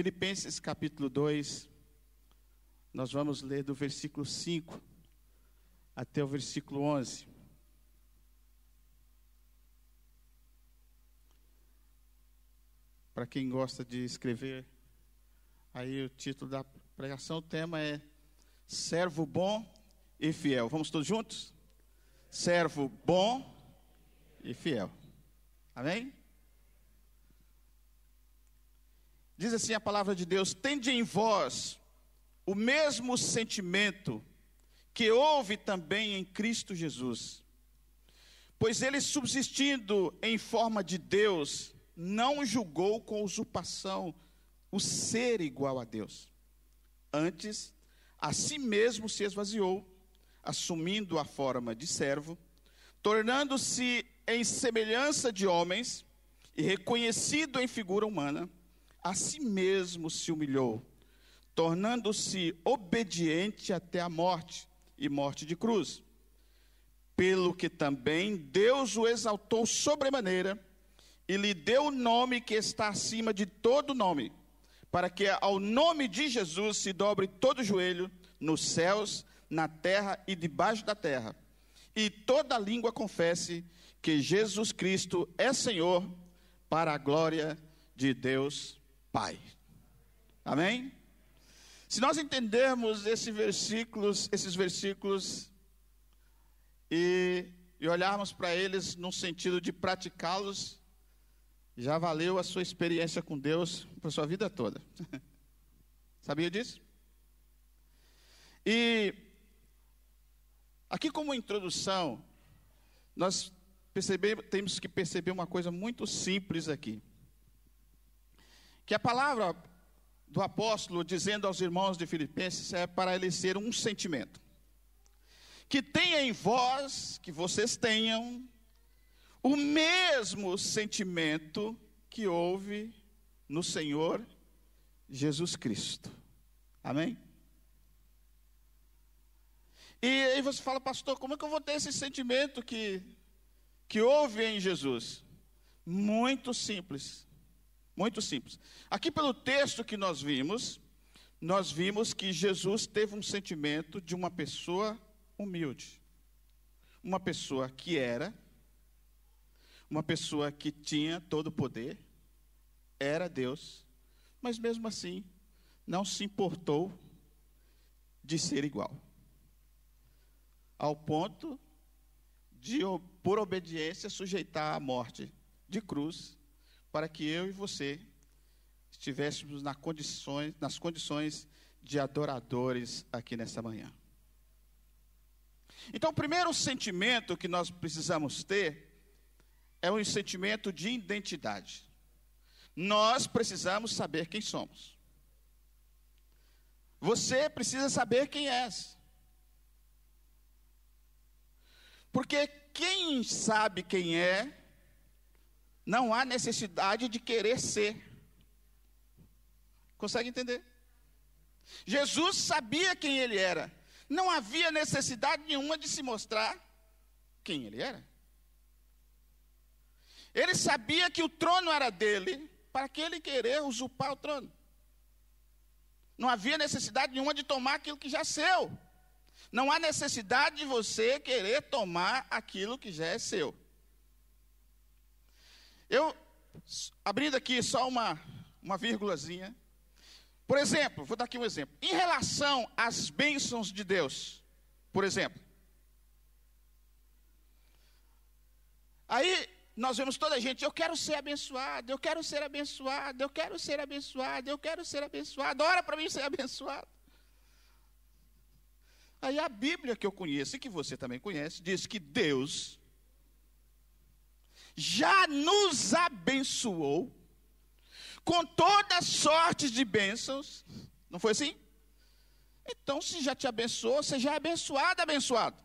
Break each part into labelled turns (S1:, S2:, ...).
S1: Filipenses capítulo 2, nós vamos ler do versículo 5 até o versículo 11. Para quem gosta de escrever, aí o título da pregação, o tema é Servo Bom e Fiel. Vamos todos juntos? Servo bom e fiel. Amém? Diz assim a palavra de Deus: Tende em vós o mesmo sentimento que houve também em Cristo Jesus. Pois ele, subsistindo em forma de Deus, não julgou com usurpação o ser igual a Deus. Antes, a si mesmo se esvaziou, assumindo a forma de servo, tornando-se em semelhança de homens e reconhecido em figura humana, a si mesmo se humilhou, tornando-se obediente até a morte e morte de cruz. Pelo que também Deus o exaltou sobremaneira e lhe deu o nome que está acima de todo nome, para que ao nome de Jesus se dobre todo joelho nos céus, na terra e debaixo da terra, e toda língua confesse que Jesus Cristo é Senhor, para a glória de Deus Pai. Amém? Se nós entendermos esses versículos, esses versículos e, e olharmos para eles no sentido de praticá-los, já valeu a sua experiência com Deus para sua vida toda. Sabia disso? E aqui como introdução, nós temos que perceber uma coisa muito simples aqui. Que a palavra do apóstolo dizendo aos irmãos de Filipenses é para eles ser um sentimento. Que tenha em vós, que vocês tenham, o mesmo sentimento que houve no Senhor Jesus Cristo. Amém? E aí você fala, pastor, como é que eu vou ter esse sentimento que, que houve em Jesus? Muito simples. Muito simples. Aqui pelo texto que nós vimos, nós vimos que Jesus teve um sentimento de uma pessoa humilde. Uma pessoa que era, uma pessoa que tinha todo o poder, era Deus, mas mesmo assim não se importou de ser igual ao ponto de, por obediência, sujeitar à morte de cruz, para que eu e você estivéssemos nas condições, nas condições de adoradores aqui nessa manhã. Então, o primeiro sentimento que nós precisamos ter é um sentimento de identidade. Nós precisamos saber quem somos. Você precisa saber quem és. Porque quem sabe quem é, não há necessidade de querer ser. Consegue entender? Jesus sabia quem ele era. Não havia necessidade nenhuma de se mostrar quem ele era. Ele sabia que o trono era dele, para que ele querer usurpar o trono. Não havia necessidade nenhuma de tomar aquilo que já é seu. Não há necessidade de você querer tomar aquilo que já é seu. Eu, abrindo aqui só uma, uma vírgulazinha. Por exemplo, vou dar aqui um exemplo. Em relação às bênçãos de Deus, por exemplo. Aí nós vemos toda a gente, eu quero ser abençoado, eu quero ser abençoado, eu quero ser abençoado, eu quero ser abençoado. Ora para mim ser abençoado. Aí a Bíblia que eu conheço e que você também conhece, diz que Deus já nos abençoou com todas sortes de bênçãos. Não foi assim? Então, se já te abençoou, você já é abençoado, abençoado.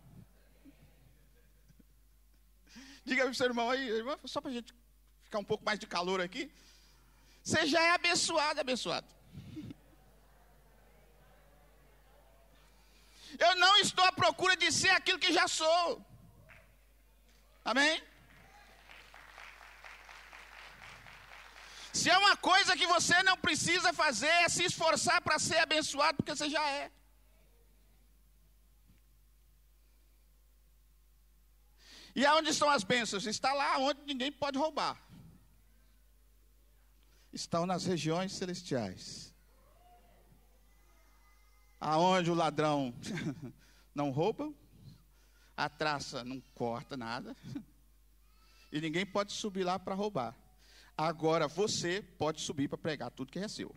S1: Diga para o seu irmão aí, irmão, só para a gente ficar um pouco mais de calor aqui. Você já é abençoado, abençoado. Eu não estou à procura de ser aquilo que já sou. Amém? Se é uma coisa que você não precisa fazer, é se esforçar para ser abençoado, porque você já é. E aonde estão as bênçãos? Está lá onde ninguém pode roubar. Estão nas regiões celestiais. Aonde o ladrão não rouba, a traça não corta nada, e ninguém pode subir lá para roubar. Agora você pode subir para pregar tudo que é seu.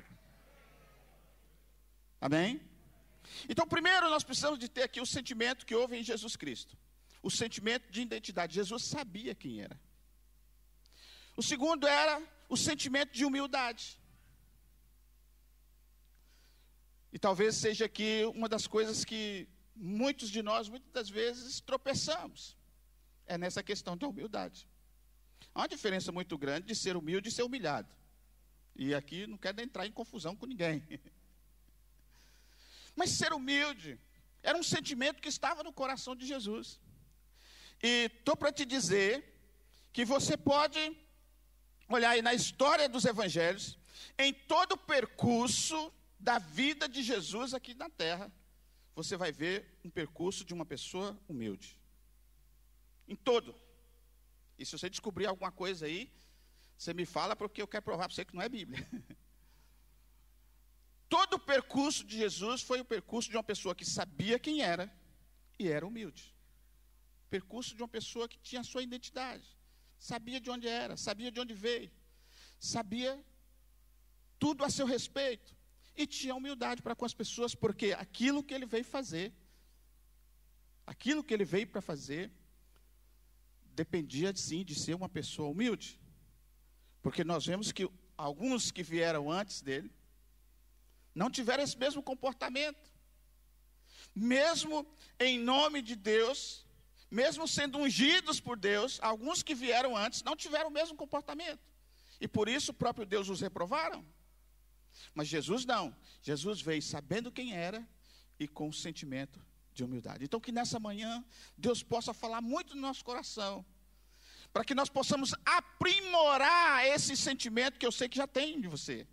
S1: Amém? Então, primeiro nós precisamos de ter aqui o sentimento que houve em Jesus Cristo o sentimento de identidade. Jesus sabia quem era. O segundo era o sentimento de humildade. E talvez seja aqui uma das coisas que muitos de nós, muitas das vezes, tropeçamos. É nessa questão da humildade. Há uma diferença muito grande de ser humilde e ser humilhado. E aqui não quero entrar em confusão com ninguém. Mas ser humilde era um sentimento que estava no coração de Jesus. E estou para te dizer que você pode olhar aí na história dos evangelhos, em todo o percurso da vida de Jesus aqui na terra, você vai ver um percurso de uma pessoa humilde. Em todo. E se você descobrir alguma coisa aí, você me fala porque eu quero provar para você que não é Bíblia. Todo o percurso de Jesus foi o percurso de uma pessoa que sabia quem era e era humilde. Percurso de uma pessoa que tinha a sua identidade, sabia de onde era, sabia de onde veio, sabia tudo a seu respeito. E tinha humildade para com as pessoas, porque aquilo que ele veio fazer, aquilo que ele veio para fazer, dependia sim de ser uma pessoa humilde. Porque nós vemos que alguns que vieram antes dele não tiveram esse mesmo comportamento. Mesmo em nome de Deus, mesmo sendo ungidos por Deus, alguns que vieram antes não tiveram o mesmo comportamento. E por isso o próprio Deus os reprovaram. Mas Jesus não. Jesus veio sabendo quem era e com o sentimento de humildade. Então que nessa manhã Deus possa falar muito no nosso coração, para que nós possamos aprimorar esse sentimento que eu sei que já tem de você,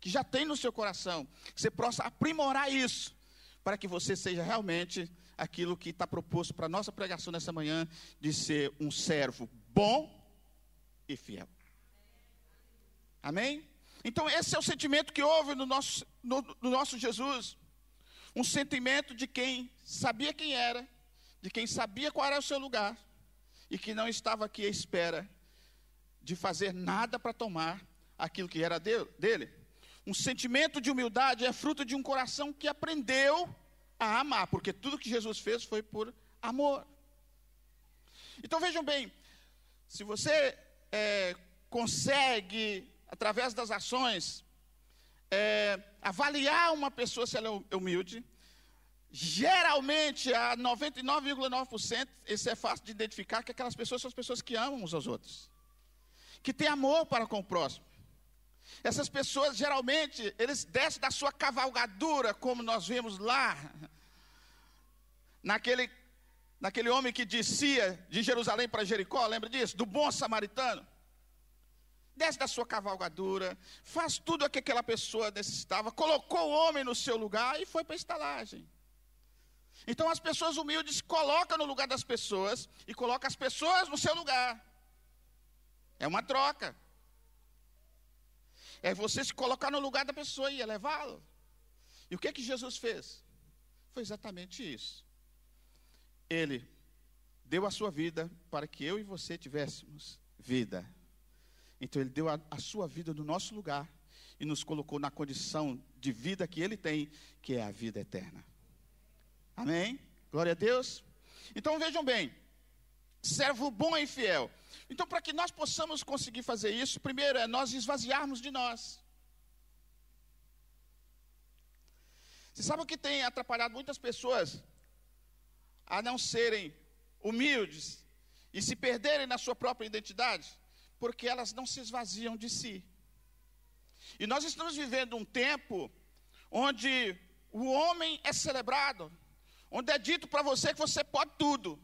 S1: que já tem no seu coração, que você possa aprimorar isso, para que você seja realmente aquilo que está proposto para a nossa pregação nessa manhã, de ser um servo bom e fiel. Amém? Então, esse é o sentimento que houve no nosso, no, no nosso Jesus. Um sentimento de quem sabia quem era, de quem sabia qual era o seu lugar, e que não estava aqui à espera de fazer nada para tomar aquilo que era dele. Um sentimento de humildade é fruto de um coração que aprendeu a amar, porque tudo que Jesus fez foi por amor. Então vejam bem, se você é, consegue, através das ações, é, avaliar uma pessoa se ela é humilde, geralmente, a 99,9%, isso é fácil de identificar, que aquelas pessoas são as pessoas que amam uns aos outros, que têm amor para com o próximo. Essas pessoas, geralmente, eles descem da sua cavalgadura, como nós vemos lá, naquele, naquele homem que descia de Jerusalém para Jericó, lembra disso? Do bom samaritano. Desce da sua cavalgadura, faz tudo o que aquela pessoa necessitava, colocou o homem no seu lugar e foi para a estalagem. Então as pessoas humildes colocam no lugar das pessoas e colocam as pessoas no seu lugar. É uma troca. É você se colocar no lugar da pessoa e elevá-lo. E o que que Jesus fez? Foi exatamente isso. Ele deu a sua vida para que eu e você tivéssemos vida. Então ele deu a, a sua vida no nosso lugar e nos colocou na condição de vida que ele tem, que é a vida eterna. Amém? Glória a Deus. Então vejam bem, servo bom e fiel. Então, para que nós possamos conseguir fazer isso, primeiro é nós esvaziarmos de nós. Você sabe o que tem atrapalhado muitas pessoas a não serem humildes e se perderem na sua própria identidade? Porque elas não se esvaziam de si. E nós estamos vivendo um tempo onde o homem é celebrado, onde é dito para você que você pode tudo,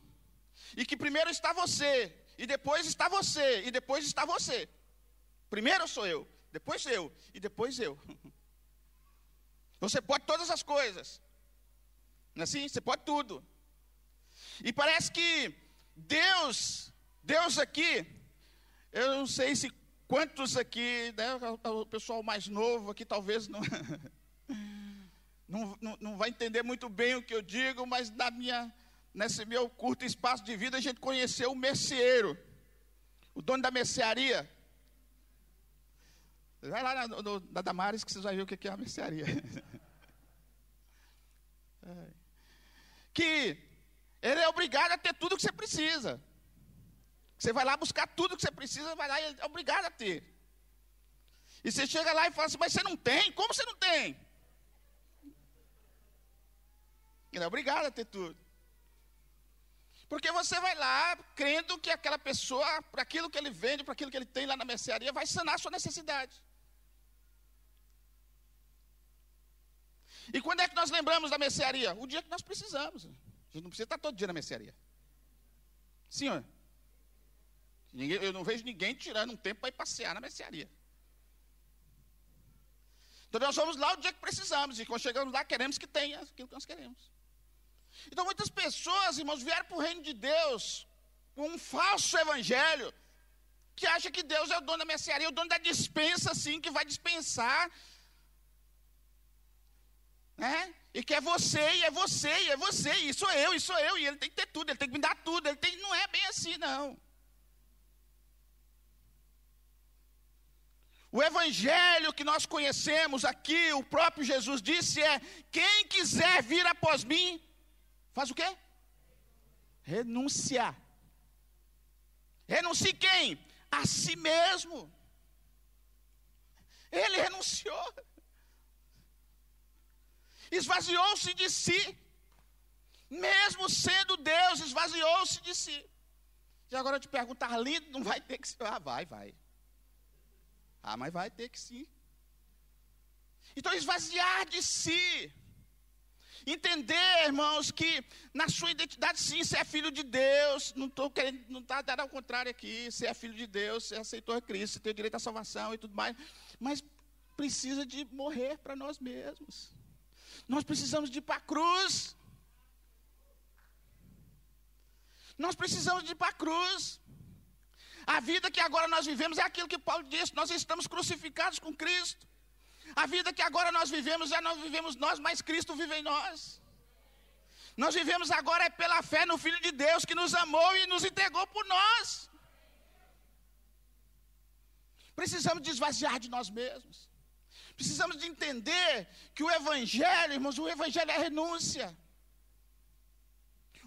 S1: e que primeiro está você, e depois está você, e depois está você. Primeiro sou eu, depois eu, e depois eu. Você pode todas as coisas. Não é assim? Você pode tudo. E parece que Deus, Deus aqui, eu não sei se quantos aqui, né, o pessoal mais novo aqui talvez não, não, não, vai entender muito bem o que eu digo, mas na minha, nesse meu curto espaço de vida a gente conheceu o merceeiro, o dono da mercearia. Vai lá na, no, na Damares que você vai ver o que é a mercearia. que ele é obrigado a ter tudo que você precisa. Você vai lá buscar tudo que você precisa, vai lá e é obrigado a ter. E você chega lá e fala assim, mas você não tem? Como você não tem? Ele é obrigado a ter tudo. Porque você vai lá crendo que aquela pessoa, para aquilo que ele vende, para aquilo que ele tem lá na mercearia, vai sanar a sua necessidade. E quando é que nós lembramos da mercearia? O dia que nós precisamos. A gente não precisa estar todo dia na mercearia. Senhor. Eu não vejo ninguém tirando um tempo para ir passear na mercearia. Então nós vamos lá o dia que precisamos. E quando chegamos lá, queremos que tenha aquilo que nós queremos. Então muitas pessoas, irmãos, vieram para o reino de Deus com um falso evangelho, que acha que Deus é o dono da mercearia, o dono da dispensa, assim, que vai dispensar né? E que é você, e é você, e é você, e sou eu, e sou eu, e ele tem que ter tudo, ele tem que me dar tudo, ele tem, não é bem assim, não. O evangelho que nós conhecemos aqui, o próprio Jesus disse é: quem quiser vir após mim, faz o quê? Renunciar. Renuncie quem? A si mesmo. Ele renunciou esvaziou-se de si. Mesmo sendo Deus, esvaziou-se de si. E agora eu te perguntar, lindo, não vai ter que ser. Ah, vai, vai. Ah, mas vai ter que sim. Então, esvaziar de si. Entender, irmãos, que na sua identidade, sim, você é filho de Deus. Não estou querendo, não está dando ao contrário aqui. Você é filho de Deus, você aceitou a Cristo, você tem direito à salvação e tudo mais. Mas precisa de morrer para nós mesmos. Nós precisamos de ir para a cruz. Nós precisamos de ir para a cruz. A vida que agora nós vivemos é aquilo que Paulo disse: nós estamos crucificados com Cristo. A vida que agora nós vivemos já não vivemos nós, mas Cristo vive em nós. Nós vivemos agora é pela fé no Filho de Deus que nos amou e nos entregou por nós. Precisamos desvaziar de nós mesmos. Precisamos de entender que o Evangelho, irmãos, o Evangelho é renúncia.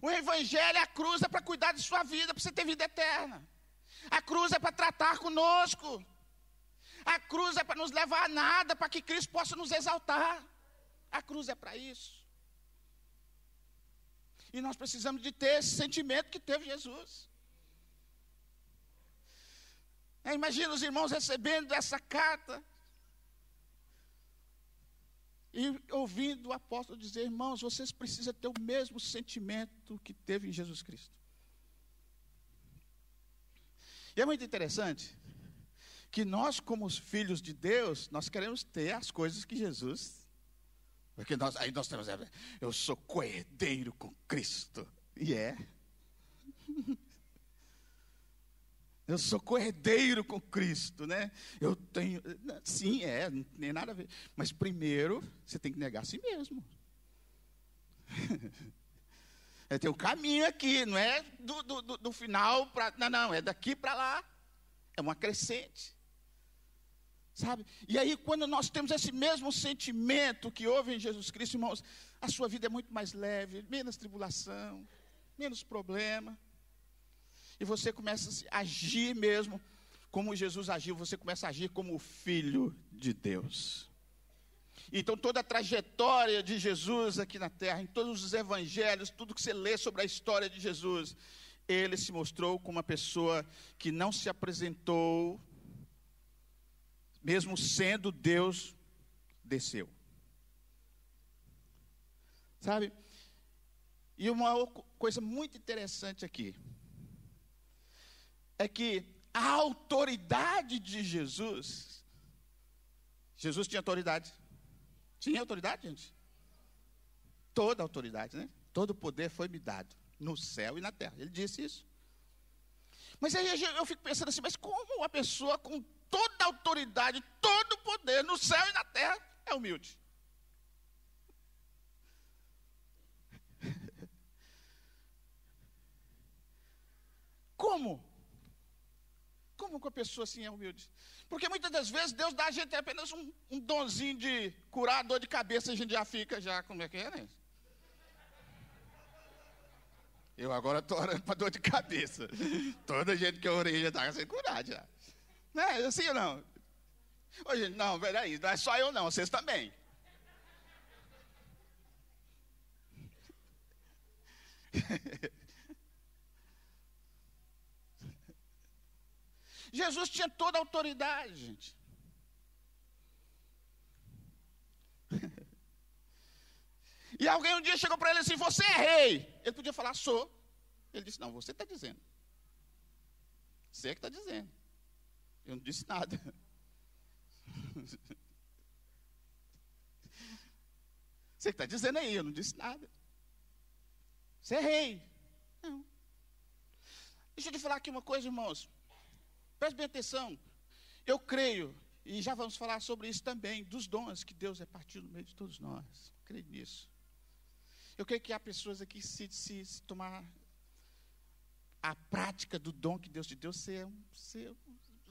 S1: O Evangelho é a cruz é para cuidar de sua vida, para você ter vida eterna. A cruz é para tratar conosco. A cruz é para nos levar a nada, para que Cristo possa nos exaltar. A cruz é para isso. E nós precisamos de ter esse sentimento que teve Jesus. É, imagina os irmãos recebendo essa carta. E ouvindo o apóstolo dizer, irmãos, vocês precisam ter o mesmo sentimento que teve em Jesus Cristo. E é muito interessante que nós, como os filhos de Deus, nós queremos ter as coisas que Jesus. Porque nós, aí nós temos, eu sou coerdeiro com Cristo. E é. Eu sou cordeiro com Cristo, né? Eu tenho. Sim, é, não tem nada a ver. Mas primeiro, você tem que negar a si mesmo. é, tem um caminho aqui, não é do, do, do final para. Não, não, é daqui para lá. É uma crescente. Sabe? E aí, quando nós temos esse mesmo sentimento que houve em Jesus Cristo, irmãos, a sua vida é muito mais leve, menos tribulação, menos problema e você começa a agir mesmo como Jesus agiu, você começa a agir como o filho de Deus. Então, toda a trajetória de Jesus aqui na terra, em todos os evangelhos, tudo que você lê sobre a história de Jesus, ele se mostrou como uma pessoa que não se apresentou, mesmo sendo Deus, desceu. Sabe? E uma coisa muito interessante aqui é que a autoridade de Jesus Jesus tinha autoridade. Tinha autoridade, gente? Toda autoridade, né? Todo poder foi me dado no céu e na terra. Ele disse isso. Mas aí eu fico pensando assim, mas como uma pessoa com toda autoridade, todo poder no céu e na terra é humilde? Como? Como que a pessoa assim é humilde? Porque muitas das vezes Deus dá a gente apenas um, um donzinho de curar a dor de cabeça, a gente já fica já, como é que é, né? Eu agora estou orando para dor de cabeça. Toda gente que eu orei já está sem curar já. Não é assim ou não? Ô, gente, não, peraí, não é só eu não, vocês também. Jesus tinha toda a autoridade, gente. E alguém um dia chegou para ele assim: Você é rei. Ele podia falar: Sou. Ele disse: Não, você está dizendo. Você é que está dizendo. Eu não disse nada. Você está dizendo aí, eu não disse nada. Você é rei. Não. Deixa eu te falar aqui uma coisa, irmãos. Preste bem atenção. Eu creio, e já vamos falar sobre isso também, dos dons que Deus repartiu no meio de todos nós. Eu creio nisso. Eu creio que há pessoas aqui, se, se, se tomar a prática do dom que Deus te deu, você, você,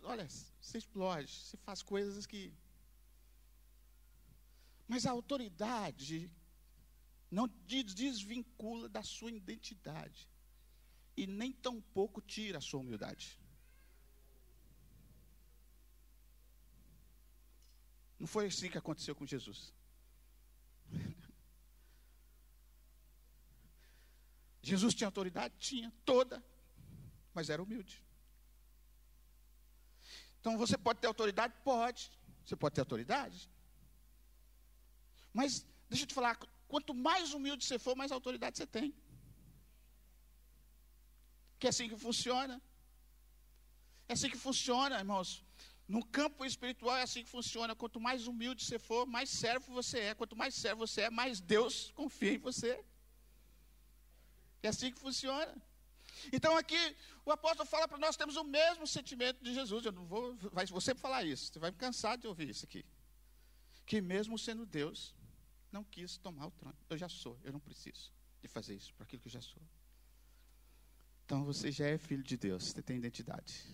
S1: olha, você explode, você faz coisas que. Mas a autoridade não te desvincula da sua identidade e nem tampouco tira a sua humildade. Não foi assim que aconteceu com Jesus. Jesus tinha autoridade? Tinha, toda, mas era humilde. Então você pode ter autoridade? Pode. Você pode ter autoridade. Mas, deixa eu te falar, quanto mais humilde você for, mais autoridade você tem. Que é assim que funciona. É assim que funciona, irmãos. No campo espiritual é assim que funciona. Quanto mais humilde você for, mais servo você é. Quanto mais servo você é, mais Deus confia em você. É assim que funciona. Então aqui o apóstolo fala para nós temos o mesmo sentimento de Jesus. Eu não vou, vai, sempre falar isso. Você vai me cansar de ouvir isso aqui. Que mesmo sendo Deus, não quis tomar o trono. Eu já sou, eu não preciso de fazer isso para aquilo que eu já sou. Então você já é filho de Deus, você tem identidade.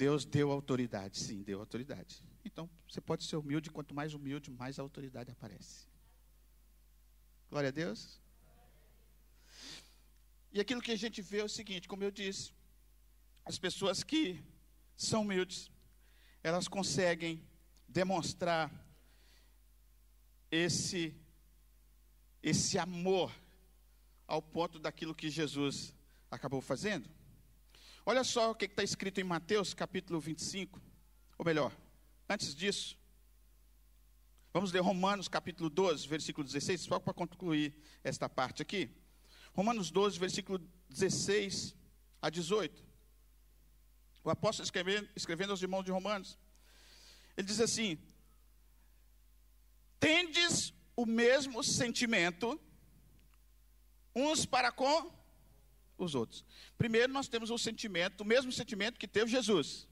S1: Deus deu autoridade, sim, deu autoridade. Então você pode ser humilde, quanto mais humilde, mais a autoridade aparece. Glória a Deus. E aquilo que a gente vê é o seguinte, como eu disse, as pessoas que são humildes, elas conseguem demonstrar esse esse amor ao ponto daquilo que Jesus acabou fazendo. Olha só o que está escrito em Mateus capítulo 25, ou melhor, antes disso, vamos ler Romanos capítulo 12, versículo 16, só para concluir esta parte aqui. Romanos 12, versículo 16 a 18. O apóstolo escrevendo, escrevendo aos irmãos de Romanos, ele diz assim: Tendes o mesmo sentimento uns para com os outros. Primeiro nós temos o sentimento, o mesmo sentimento que teve Jesus.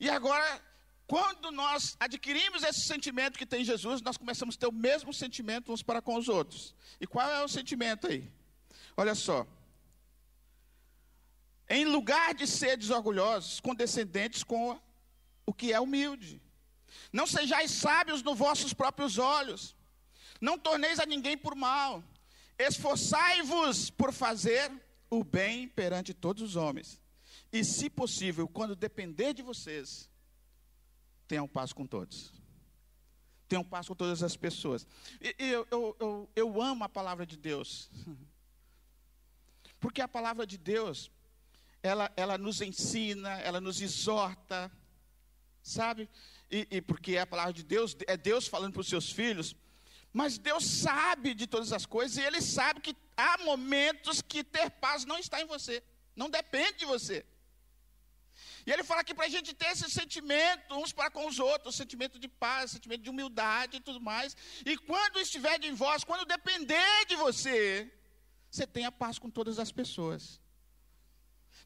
S1: E agora, quando nós adquirimos esse sentimento que tem Jesus, nós começamos a ter o mesmo sentimento uns para com os outros. E qual é o sentimento aí? Olha só. Em lugar de ser desorgulhosos, condescendentes com o que é humilde. Não sejais sábios nos vossos próprios olhos. Não torneis a ninguém por mal. Esforçai-vos por fazer o bem perante todos os homens. E, se possível, quando depender de vocês, tenham paz com todos. Tenham paz com todas as pessoas. E, eu, eu, eu, eu amo a palavra de Deus. Porque a palavra de Deus, ela, ela nos ensina, ela nos exorta, sabe? E, e porque a palavra de Deus, é Deus falando para os seus filhos, mas Deus sabe de todas as coisas e Ele sabe que há momentos que ter paz não está em você, não depende de você. E ele fala aqui para a gente ter esse sentimento uns para com os outros, sentimento de paz, sentimento de humildade e tudo mais. E quando estiver em vós, quando depender de você, você tenha paz com todas as pessoas.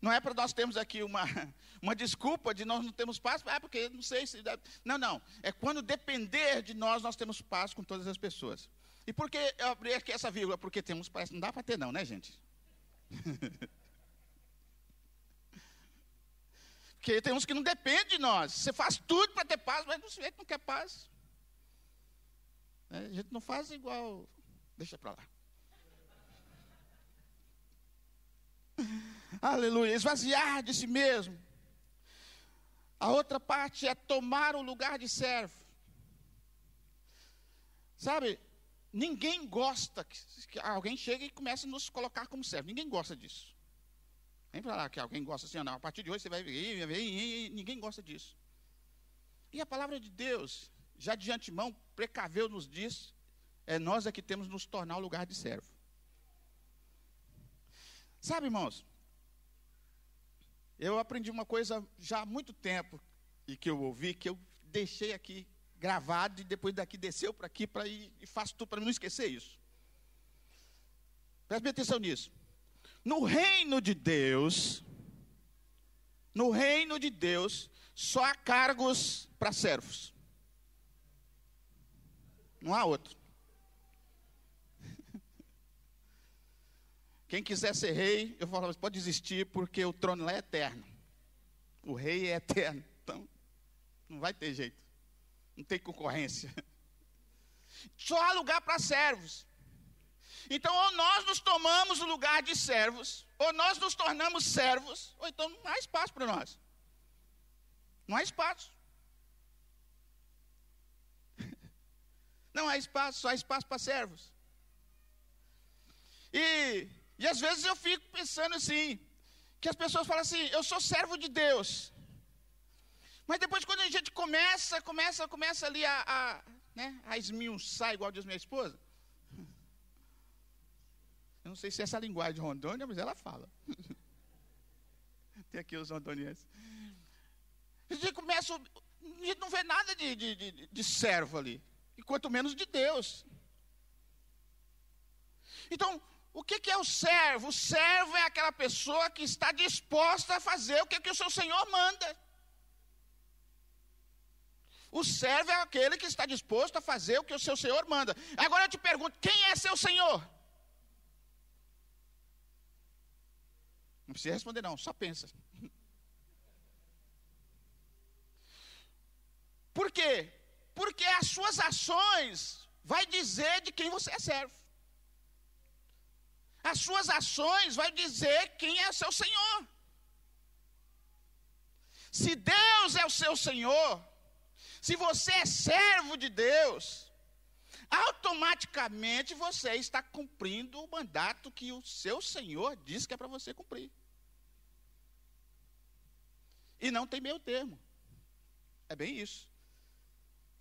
S1: Não é para nós termos aqui uma, uma desculpa de nós não termos paz, é porque não sei se. Não, não. É quando depender de nós, nós temos paz com todas as pessoas. E por que eu abri aqui essa vírgula? Porque temos paz. Não dá para ter, não, né, gente? Porque tem uns que não dependem de nós. Você faz tudo para ter paz, mas você não quer paz. É, a gente não faz igual. Deixa para lá. Aleluia. Esvaziar de si mesmo. A outra parte é tomar o lugar de servo. Sabe, ninguém gosta que alguém chegue e comece a nos colocar como servo. Ninguém gosta disso. Vem lá que alguém gosta assim, não. A partir de hoje você vai ver, ninguém gosta disso. E a palavra de Deus, já de antemão, precaveu nos diz, é nós é que temos nos tornar o lugar de servo. Sabe, irmãos, eu aprendi uma coisa já há muito tempo e que eu ouvi, que eu deixei aqui gravado e depois daqui desceu para aqui para ir e faço tudo para não esquecer isso. Preste atenção nisso. No reino de Deus, no reino de Deus, só há cargos para servos. Não há outro. Quem quiser ser rei, eu falo, pode desistir, porque o trono lá é eterno. O rei é eterno. Então, não vai ter jeito. Não tem concorrência. Só há lugar para servos. Então, ou nós nos tomamos o lugar de servos, ou nós nos tornamos servos, ou então não há espaço para nós. Não há espaço. Não há espaço, só há espaço para servos. E, e às vezes eu fico pensando assim, que as pessoas falam assim, eu sou servo de Deus. Mas depois quando a gente começa, começa, começa ali a, a, né, a esmiuçar, igual diz minha esposa, eu não sei se é essa linguagem de Rondônia, mas ela fala. Tem aqui os rondonienses. A gente começa, a gente não vê nada de, de, de, de servo ali. E quanto menos de Deus. Então, o que, é o servo? O servo é aquela pessoa que está disposta a fazer o que, que o seu Senhor manda. O servo é aquele que está disposto a fazer o que o seu Senhor manda. Agora eu te pergunto: quem é seu Senhor? Não precisa responder, não, só pensa. Por quê? Porque as suas ações vai dizer de quem você é servo. As suas ações vai dizer quem é seu Senhor. Se Deus é o seu Senhor, se você é servo de Deus, automaticamente você está cumprindo o mandato que o seu Senhor diz que é para você cumprir. E não tem meio termo. É bem isso.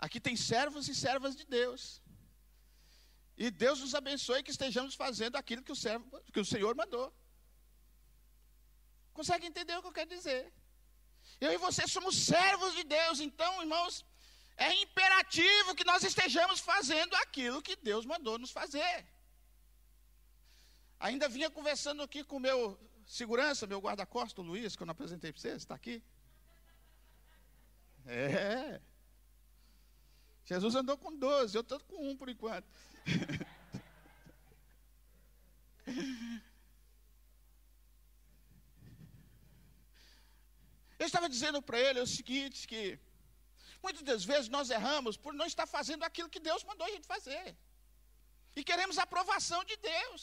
S1: Aqui tem servos e servas de Deus. E Deus nos abençoe que estejamos fazendo aquilo que o, servo, que o Senhor mandou. Consegue entender o que eu quero dizer? Eu e você somos servos de Deus, então, irmãos, é imperativo que nós estejamos fazendo aquilo que Deus mandou nos fazer. Ainda vinha conversando aqui com o meu segurança, meu guarda-costas, o Luiz, que eu não apresentei para vocês, está aqui. É. Jesus andou com 12, eu estou com um por enquanto. Eu estava dizendo para ele o seguinte, que Muitas das vezes nós erramos por não estar fazendo aquilo que Deus mandou a gente fazer. E queremos a aprovação de Deus.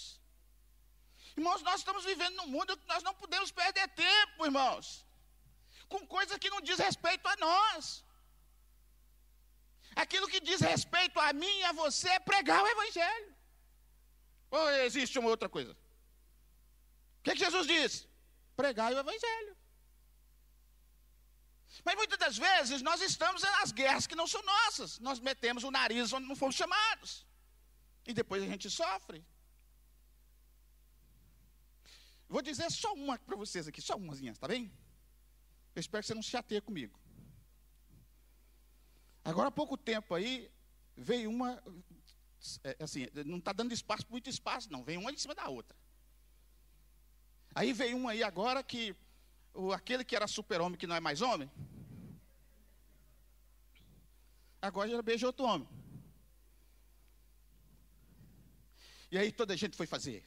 S1: Irmãos, nós estamos vivendo num mundo que nós não podemos perder tempo, irmãos, com coisas que não diz respeito a nós. Aquilo que diz respeito a mim e a você é pregar o Evangelho. Ou existe uma outra coisa? O que, que Jesus diz? Pregar o Evangelho. Mas muitas das vezes nós estamos nas guerras que não são nossas. Nós metemos o nariz onde não fomos chamados. E depois a gente sofre. Vou dizer só uma para vocês aqui, só umazinha, tá bem? Eu espero que você não se chateie comigo. Agora há pouco tempo aí, veio uma. É, assim, não está dando espaço, muito espaço, não. Vem uma em cima da outra. Aí veio um aí agora que. O, aquele que era super-homem, que não é mais homem. Agora já beija outro homem. E aí toda a gente foi fazer.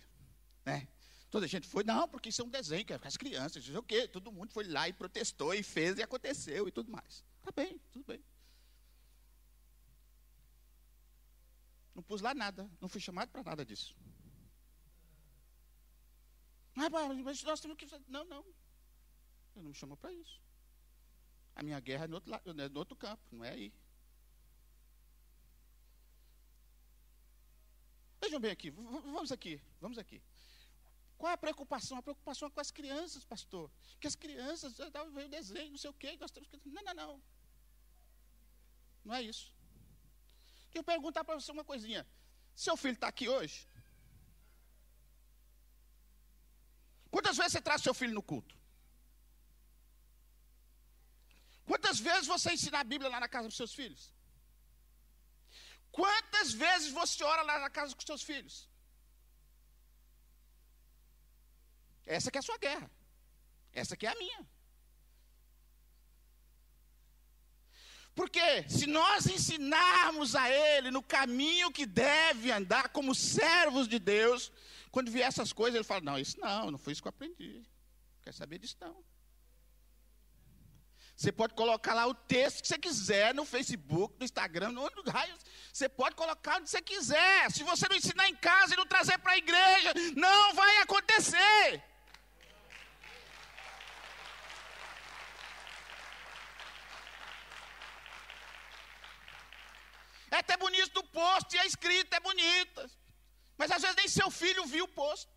S1: Né? Toda a gente foi, não, porque isso é um desenho, que é as crianças, não o quê. Todo mundo foi lá e protestou, e fez, e aconteceu, e tudo mais. Tá bem, tudo bem. Não pus lá nada, não fui chamado para nada disso. Ah, mas nós temos que. Não, não. Ele não me chamou para isso. A minha guerra é no outro, lado, é no outro campo, não é aí. Vejam bem aqui, vamos aqui, vamos aqui. Qual é a preocupação? A preocupação é com as crianças, pastor. Que as crianças, veio desenho, não sei o quê, nós temos que. Não, não, não. Não é isso. Deixa eu perguntar para você uma coisinha. Seu filho está aqui hoje? Quantas vezes você traz seu filho no culto? Quantas vezes você ensina a Bíblia lá na casa dos seus filhos? Quantas vezes você ora lá na casa dos seus filhos? Essa que é a sua guerra. Essa que é a minha. Porque se nós ensinarmos a ele no caminho que deve andar como servos de Deus, quando vier essas coisas, ele fala: Não, isso não, não foi isso que eu aprendi. Não quer saber disso não. Você pode colocar lá o texto que você quiser no Facebook, no Instagram, no raio. Você pode colocar onde você quiser. Se você não ensinar em casa e não trazer para a igreja, não vai acontecer. É até bonito o posto e a escrita é bonita. Mas às vezes nem seu filho viu o posto.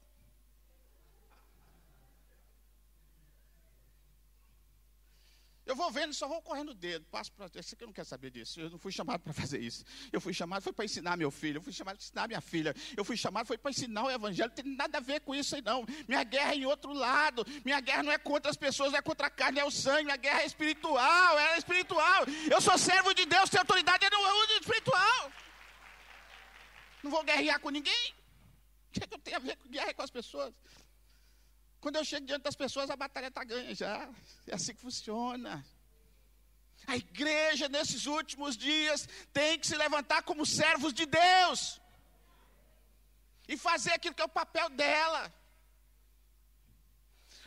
S1: Eu vou vendo, só vou correndo o dedo, passo para esse eu não quero saber disso. Eu não fui chamado para fazer isso. Eu fui chamado foi para ensinar meu filho, eu fui chamado para ensinar minha filha. Eu fui chamado foi para ensinar o evangelho. Não tem nada a ver com isso aí não. Minha guerra é em outro lado. Minha guerra não é contra as pessoas, não é contra a carne, é o sangue. Minha guerra é espiritual, é espiritual. Eu sou servo de Deus, tenho autoridade é no espiritual. Não vou guerrear com ninguém. O que, é que eu tenho a ver com guerra com as pessoas? Quando eu chego diante das pessoas, a batalha está ganha já. É assim que funciona. A igreja, nesses últimos dias, tem que se levantar como servos de Deus. E fazer aquilo que é o papel dela.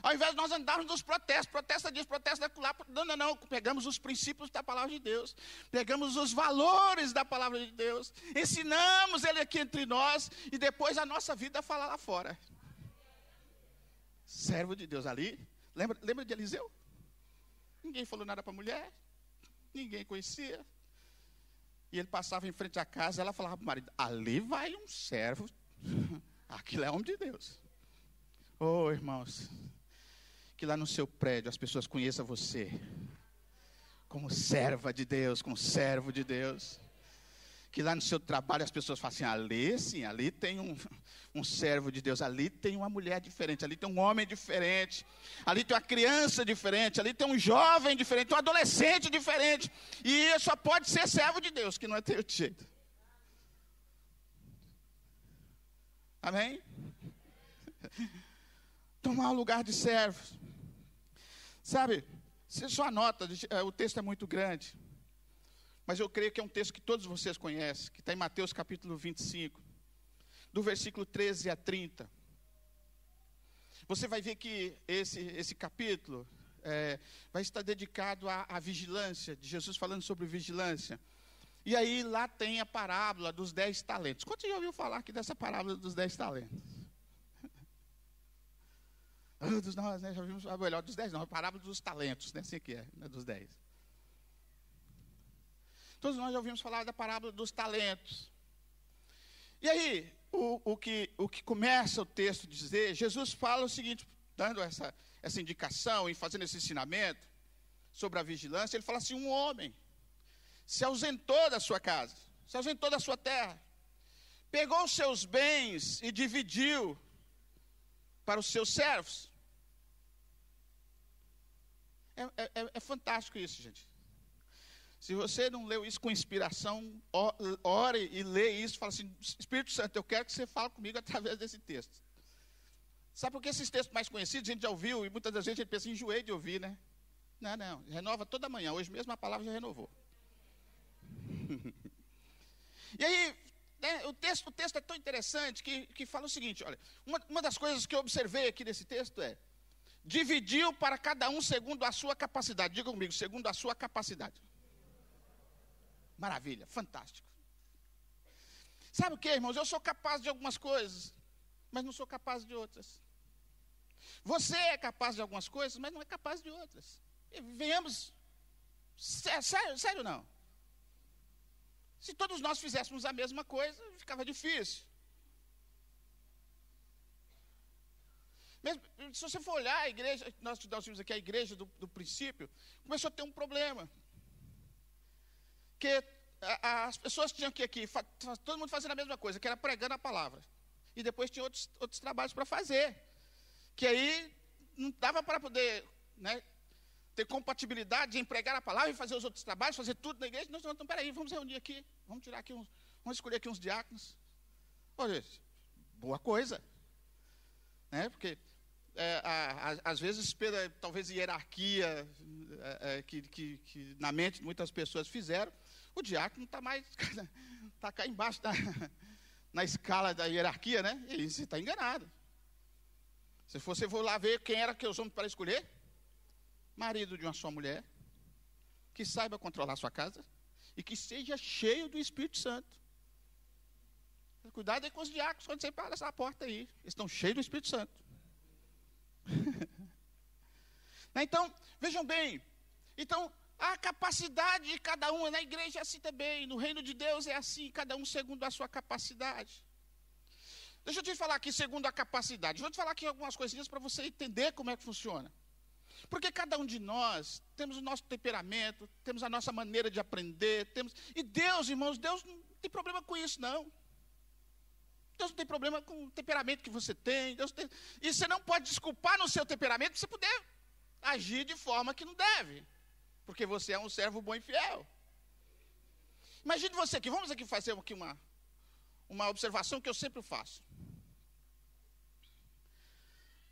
S1: Ao invés de nós andarmos nos protestos, protesta disso, protesta daquilo não, não, não. Pegamos os princípios da palavra de Deus, pegamos os valores da palavra de Deus, ensinamos ele aqui entre nós, e depois a nossa vida fala lá fora servo de Deus ali. Lembra, lembra de Eliseu? Ninguém falou nada para a mulher, ninguém conhecia. E ele passava em frente à casa, ela falava para o marido: ali vai um servo, aquilo é homem de Deus. Oh, irmãos, que lá no seu prédio as pessoas conheçam você como serva de Deus, como servo de Deus que lá no seu trabalho as pessoas falam assim: ali sim, ali tem um, um servo de Deus, ali tem uma mulher diferente, ali tem um homem diferente, ali tem uma criança diferente, ali tem um jovem diferente, um adolescente diferente, e só pode ser servo de Deus, que não é teu jeito. Amém? Tomar o lugar de servos. Sabe, você só anota, o texto é muito grande. Mas eu creio que é um texto que todos vocês conhecem, que está em Mateus capítulo 25, do versículo 13 a 30. Você vai ver que esse, esse capítulo é, vai estar dedicado à, à vigilância, de Jesus falando sobre vigilância. E aí lá tem a parábola dos dez talentos. Quantos já ouviu falar aqui dessa parábola dos dez talentos? dos nós, né? Já vimos, ah, melhor, dos dez não, a parábola dos talentos, né? Assim que é, né? dos dez. Todos nós já ouvimos falar da parábola dos talentos. E aí, o, o, que, o que começa o texto dizer, Jesus fala o seguinte, dando essa, essa indicação e fazendo esse ensinamento sobre a vigilância, ele fala assim: um homem se ausentou da sua casa, se ausentou da sua terra, pegou os seus bens e dividiu para os seus servos. É, é, é, é fantástico isso, gente. Se você não leu isso com inspiração, ore e lê isso, fala assim, Espírito Santo, eu quero que você fale comigo através desse texto. Sabe por que esses textos mais conhecidos a gente já ouviu e muitas das vezes a gente pensa, enjoei de ouvir, né? Não, não, renova toda manhã. Hoje mesmo a palavra já renovou. e aí, né, o, texto, o texto é tão interessante que, que fala o seguinte: olha, uma, uma das coisas que eu observei aqui nesse texto é: dividiu para cada um segundo a sua capacidade. Diga comigo, segundo a sua capacidade. Maravilha, fantástico. Sabe o que, irmãos? Eu sou capaz de algumas coisas, mas não sou capaz de outras. Você é capaz de algumas coisas, mas não é capaz de outras. Venhamos. Sério, sério não. Se todos nós fizéssemos a mesma coisa, ficava difícil. Mesmo, se você for olhar a igreja, nós, vimos aqui a igreja do, do princípio, começou a ter um problema. Que as pessoas tinham que aqui, todo mundo fazendo a mesma coisa, que era pregando a palavra. E depois tinha outros, outros trabalhos para fazer. Que aí não dava para poder né, ter compatibilidade de empregar a palavra e fazer os outros trabalhos, fazer tudo na igreja. Nós, então, peraí, vamos reunir aqui, vamos tirar aqui uns, vamos escolher aqui uns diáconos. Olha, boa coisa. Né? Porque é, a, a, às vezes pela talvez hierarquia é, é, que, que, que, na mente de muitas pessoas fizeram, o diácono está mais está cá embaixo da, na escala da hierarquia, né? E você está enganado. Se você for lá ver quem era que os homens para escolher, marido de uma só mulher, que saiba controlar sua casa e que seja cheio do Espírito Santo. Cuidado aí com os diáconos quando você para essa porta aí. Eles estão cheios do Espírito Santo. Né, então, vejam bem. Então, a capacidade de cada um, na igreja é assim também, no reino de Deus é assim, cada um segundo a sua capacidade. Deixa eu te falar aqui segundo a capacidade. Vou te falar aqui algumas coisinhas para você entender como é que funciona. Porque cada um de nós temos o nosso temperamento, temos a nossa maneira de aprender, temos. E Deus, irmãos, Deus não tem problema com isso, não. Deus não tem problema com o temperamento que você tem. Deus tem... E você não pode desculpar no seu temperamento para você poder agir de forma que não deve. Porque você é um servo bom e fiel. Imagine você aqui, vamos aqui fazer aqui uma, uma observação que eu sempre faço.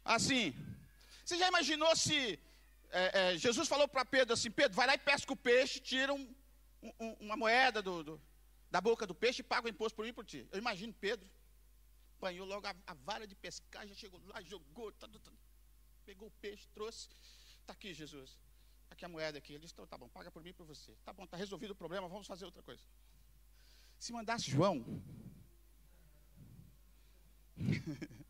S1: Assim, você já imaginou se é, é, Jesus falou para Pedro assim: Pedro, vai lá e pesca o peixe, tira um, um, uma moeda do, do, da boca do peixe e paga o imposto por mim e por ti. Eu imagino Pedro, apanhou logo a, a, vara de pescar, já chegou lá, jogou, tá, tá, tá, pegou o peixe, trouxe. Está aqui, Jesus. Aqui a moeda aqui. Ele disse: então, tá bom, paga por mim e por você. Tá bom, está resolvido o problema, vamos fazer outra coisa. Se mandasse João.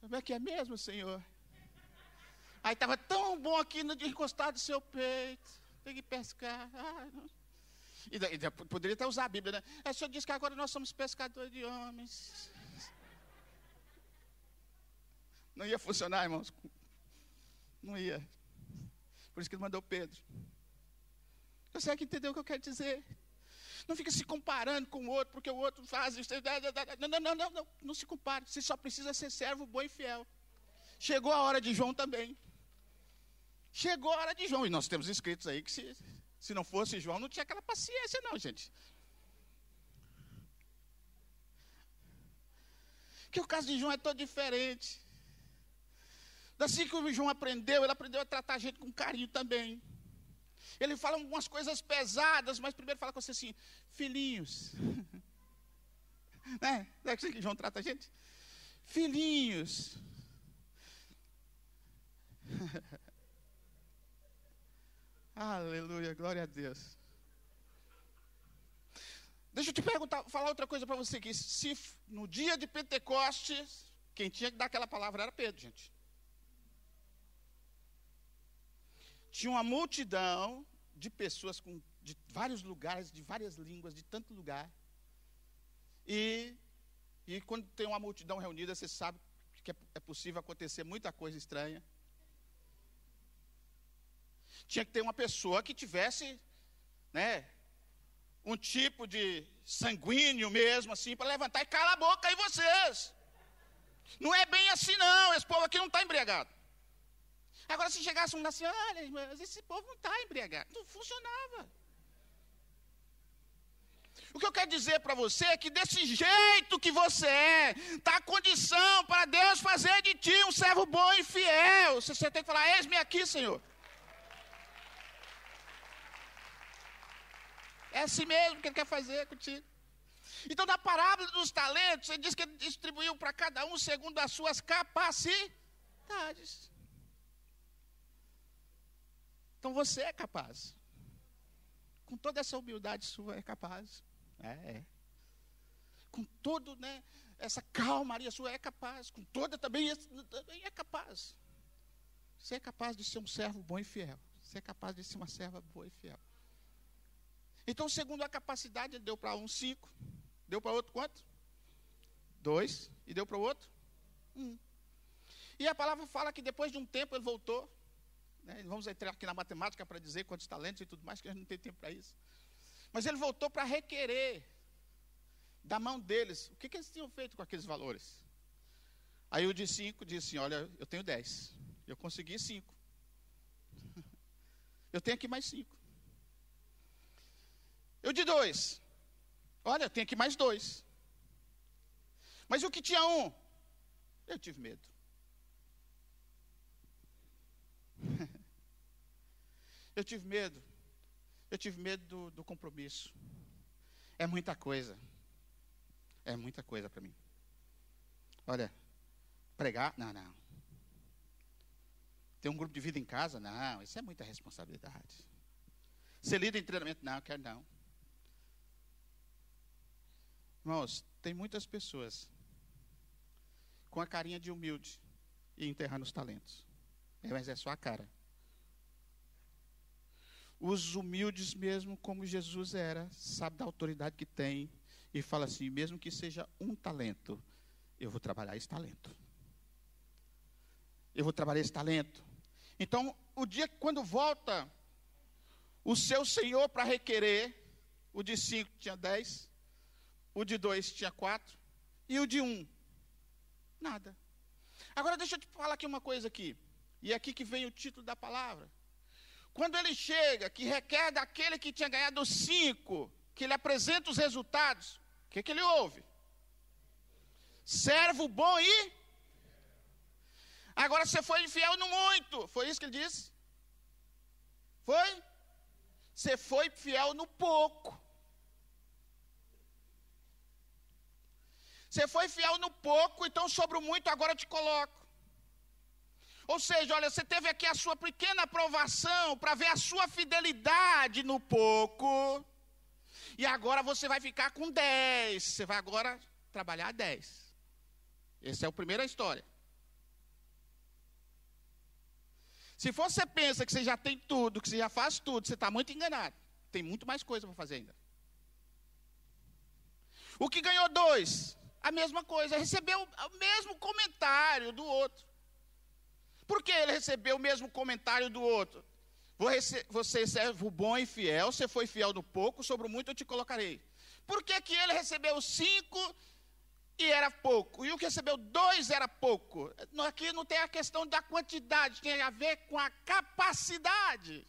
S1: Como é que é mesmo, Senhor? Aí estava tão bom aqui no encostado do seu peito. Tem que pescar. E, e, poderia até usar a Bíblia, né? É, o senhor disse que agora nós somos pescadores de homens. Não ia funcionar, irmãos. Não ia. Por isso que ele mandou Pedro. Você é que entendeu o que eu quero dizer? Não fica se comparando com o outro, porque o outro faz. Não, não, não, não, não, não se compare. Você só precisa ser servo bom e fiel. Chegou a hora de João também. Chegou a hora de João. E nós temos inscritos aí que se, se não fosse João, não tinha aquela paciência, não, gente. Que o caso de João é todo diferente. Assim que o João aprendeu, ele aprendeu a tratar a gente com carinho também. Ele fala algumas coisas pesadas, mas primeiro fala com você assim, filhinhos. né? Não é assim que João trata a gente? Filhinhos. Aleluia, glória a Deus. Deixa eu te perguntar, falar outra coisa para você aqui. Se no dia de Pentecostes, quem tinha que dar aquela palavra era Pedro, gente. Tinha uma multidão de pessoas com, de vários lugares, de várias línguas, de tanto lugar. E, e quando tem uma multidão reunida, você sabe que é, é possível acontecer muita coisa estranha. Tinha que ter uma pessoa que tivesse, né, um tipo de sanguíneo mesmo, assim, para levantar e cala a boca aí vocês. Não é bem assim, não. Esse povo aqui não está embriagado. Agora, se chegasse um assim, olha, irmãos, esse povo não está embriagado. Não funcionava. O que eu quero dizer para você é que desse jeito que você é, está a condição para Deus fazer de ti um servo bom e fiel. Você, você tem que falar, eis-me aqui, Senhor. É assim mesmo que Ele quer fazer contigo. Então, na parábola dos talentos, ele diz que ele distribuiu para cada um segundo as suas capacidades. Então você é capaz. Com toda essa humildade sua é capaz. É, é. Com todo, né, essa calmaria sua é capaz. Com toda também, também é capaz. Você é capaz de ser um servo bom e fiel. Você é capaz de ser uma serva boa e fiel. Então, segundo a capacidade, ele deu para um cinco. Deu para outro quanto? Dois. E deu para o outro? Um. E a palavra fala que depois de um tempo ele voltou. Né? Vamos entrar aqui na matemática para dizer quantos talentos e tudo mais, que a gente não tem tempo para isso. Mas ele voltou para requerer da mão deles o que, que, eles tinham feito com aqueles valores. Aí o de cinco disse assim: Olha, eu tenho dez. Eu consegui cinco. eu tenho aqui mais cinco. Eu de dois. Olha, eu tenho aqui mais dois. Mas o que tinha um? Eu tive medo. eu tive medo. Eu tive medo do, do compromisso. É muita coisa. É muita coisa para mim. Olha, pregar? Não, não. Ter um grupo de vida em casa? Não, isso é muita responsabilidade. Ser líder em treinamento? Não, quero não. Irmãos, tem muitas pessoas com a carinha de humilde e enterrando os talentos. É, mas é só a cara. Os humildes mesmo, como Jesus era, sabe da autoridade que tem e fala assim, mesmo que seja um talento, eu vou trabalhar esse talento. Eu vou trabalhar esse talento. Então, o dia que quando volta o seu Senhor para requerer, o de cinco tinha dez, o de dois tinha quatro. E o de um? Nada. Agora deixa eu te falar aqui uma coisa aqui. E é aqui que vem o título da palavra. Quando ele chega, que requer daquele que tinha ganhado cinco, que ele apresenta os resultados, o que, que ele ouve? Servo bom e. Agora você foi infiel no muito. Foi isso que ele disse? Foi? Você foi fiel no pouco. Você foi fiel no pouco, então sobre o muito agora te coloco. Ou seja, olha, você teve aqui a sua pequena aprovação para ver a sua fidelidade no pouco. E agora você vai ficar com 10. Você vai agora trabalhar 10. Essa é a primeira história. Se você pensa que você já tem tudo, que você já faz tudo, você está muito enganado. Tem muito mais coisa para fazer ainda. O que ganhou dois, a mesma coisa, recebeu o mesmo comentário do outro. Por que ele recebeu o mesmo comentário do outro? Você é servo bom e fiel, você foi fiel no pouco, sobre o muito eu te colocarei. Por que, que ele recebeu cinco e era pouco? E o que recebeu dois era pouco? Aqui não tem a questão da quantidade, tem a ver com a capacidade.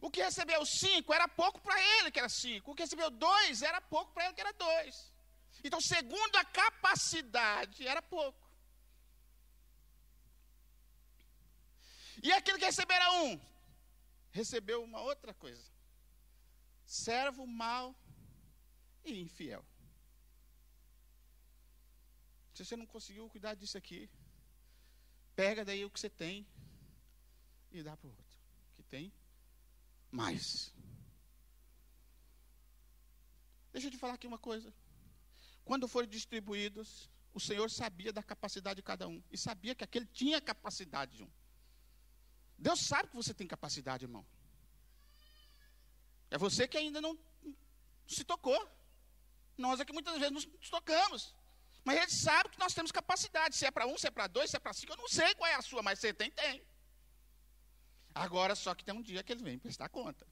S1: O que recebeu cinco era pouco para ele, que era cinco. O que recebeu dois era pouco para ele, que era dois. Então, segundo a capacidade, era pouco. E aquele que recebera um, recebeu uma outra coisa: servo mau e infiel. Se você não conseguiu cuidar disso aqui, pega daí o que você tem e dá para o outro, que tem mais. Deixa eu te falar aqui uma coisa. Quando foram distribuídos, o Senhor sabia da capacidade de cada um. E sabia que aquele tinha capacidade de um. Deus sabe que você tem capacidade, irmão. É você que ainda não se tocou. Nós aqui muitas vezes nos tocamos. Mas ele sabe que nós temos capacidade. Se é para um, se é para dois, se é para cinco, eu não sei qual é a sua, mas você tem, tem. Agora, só que tem um dia que ele vem prestar conta.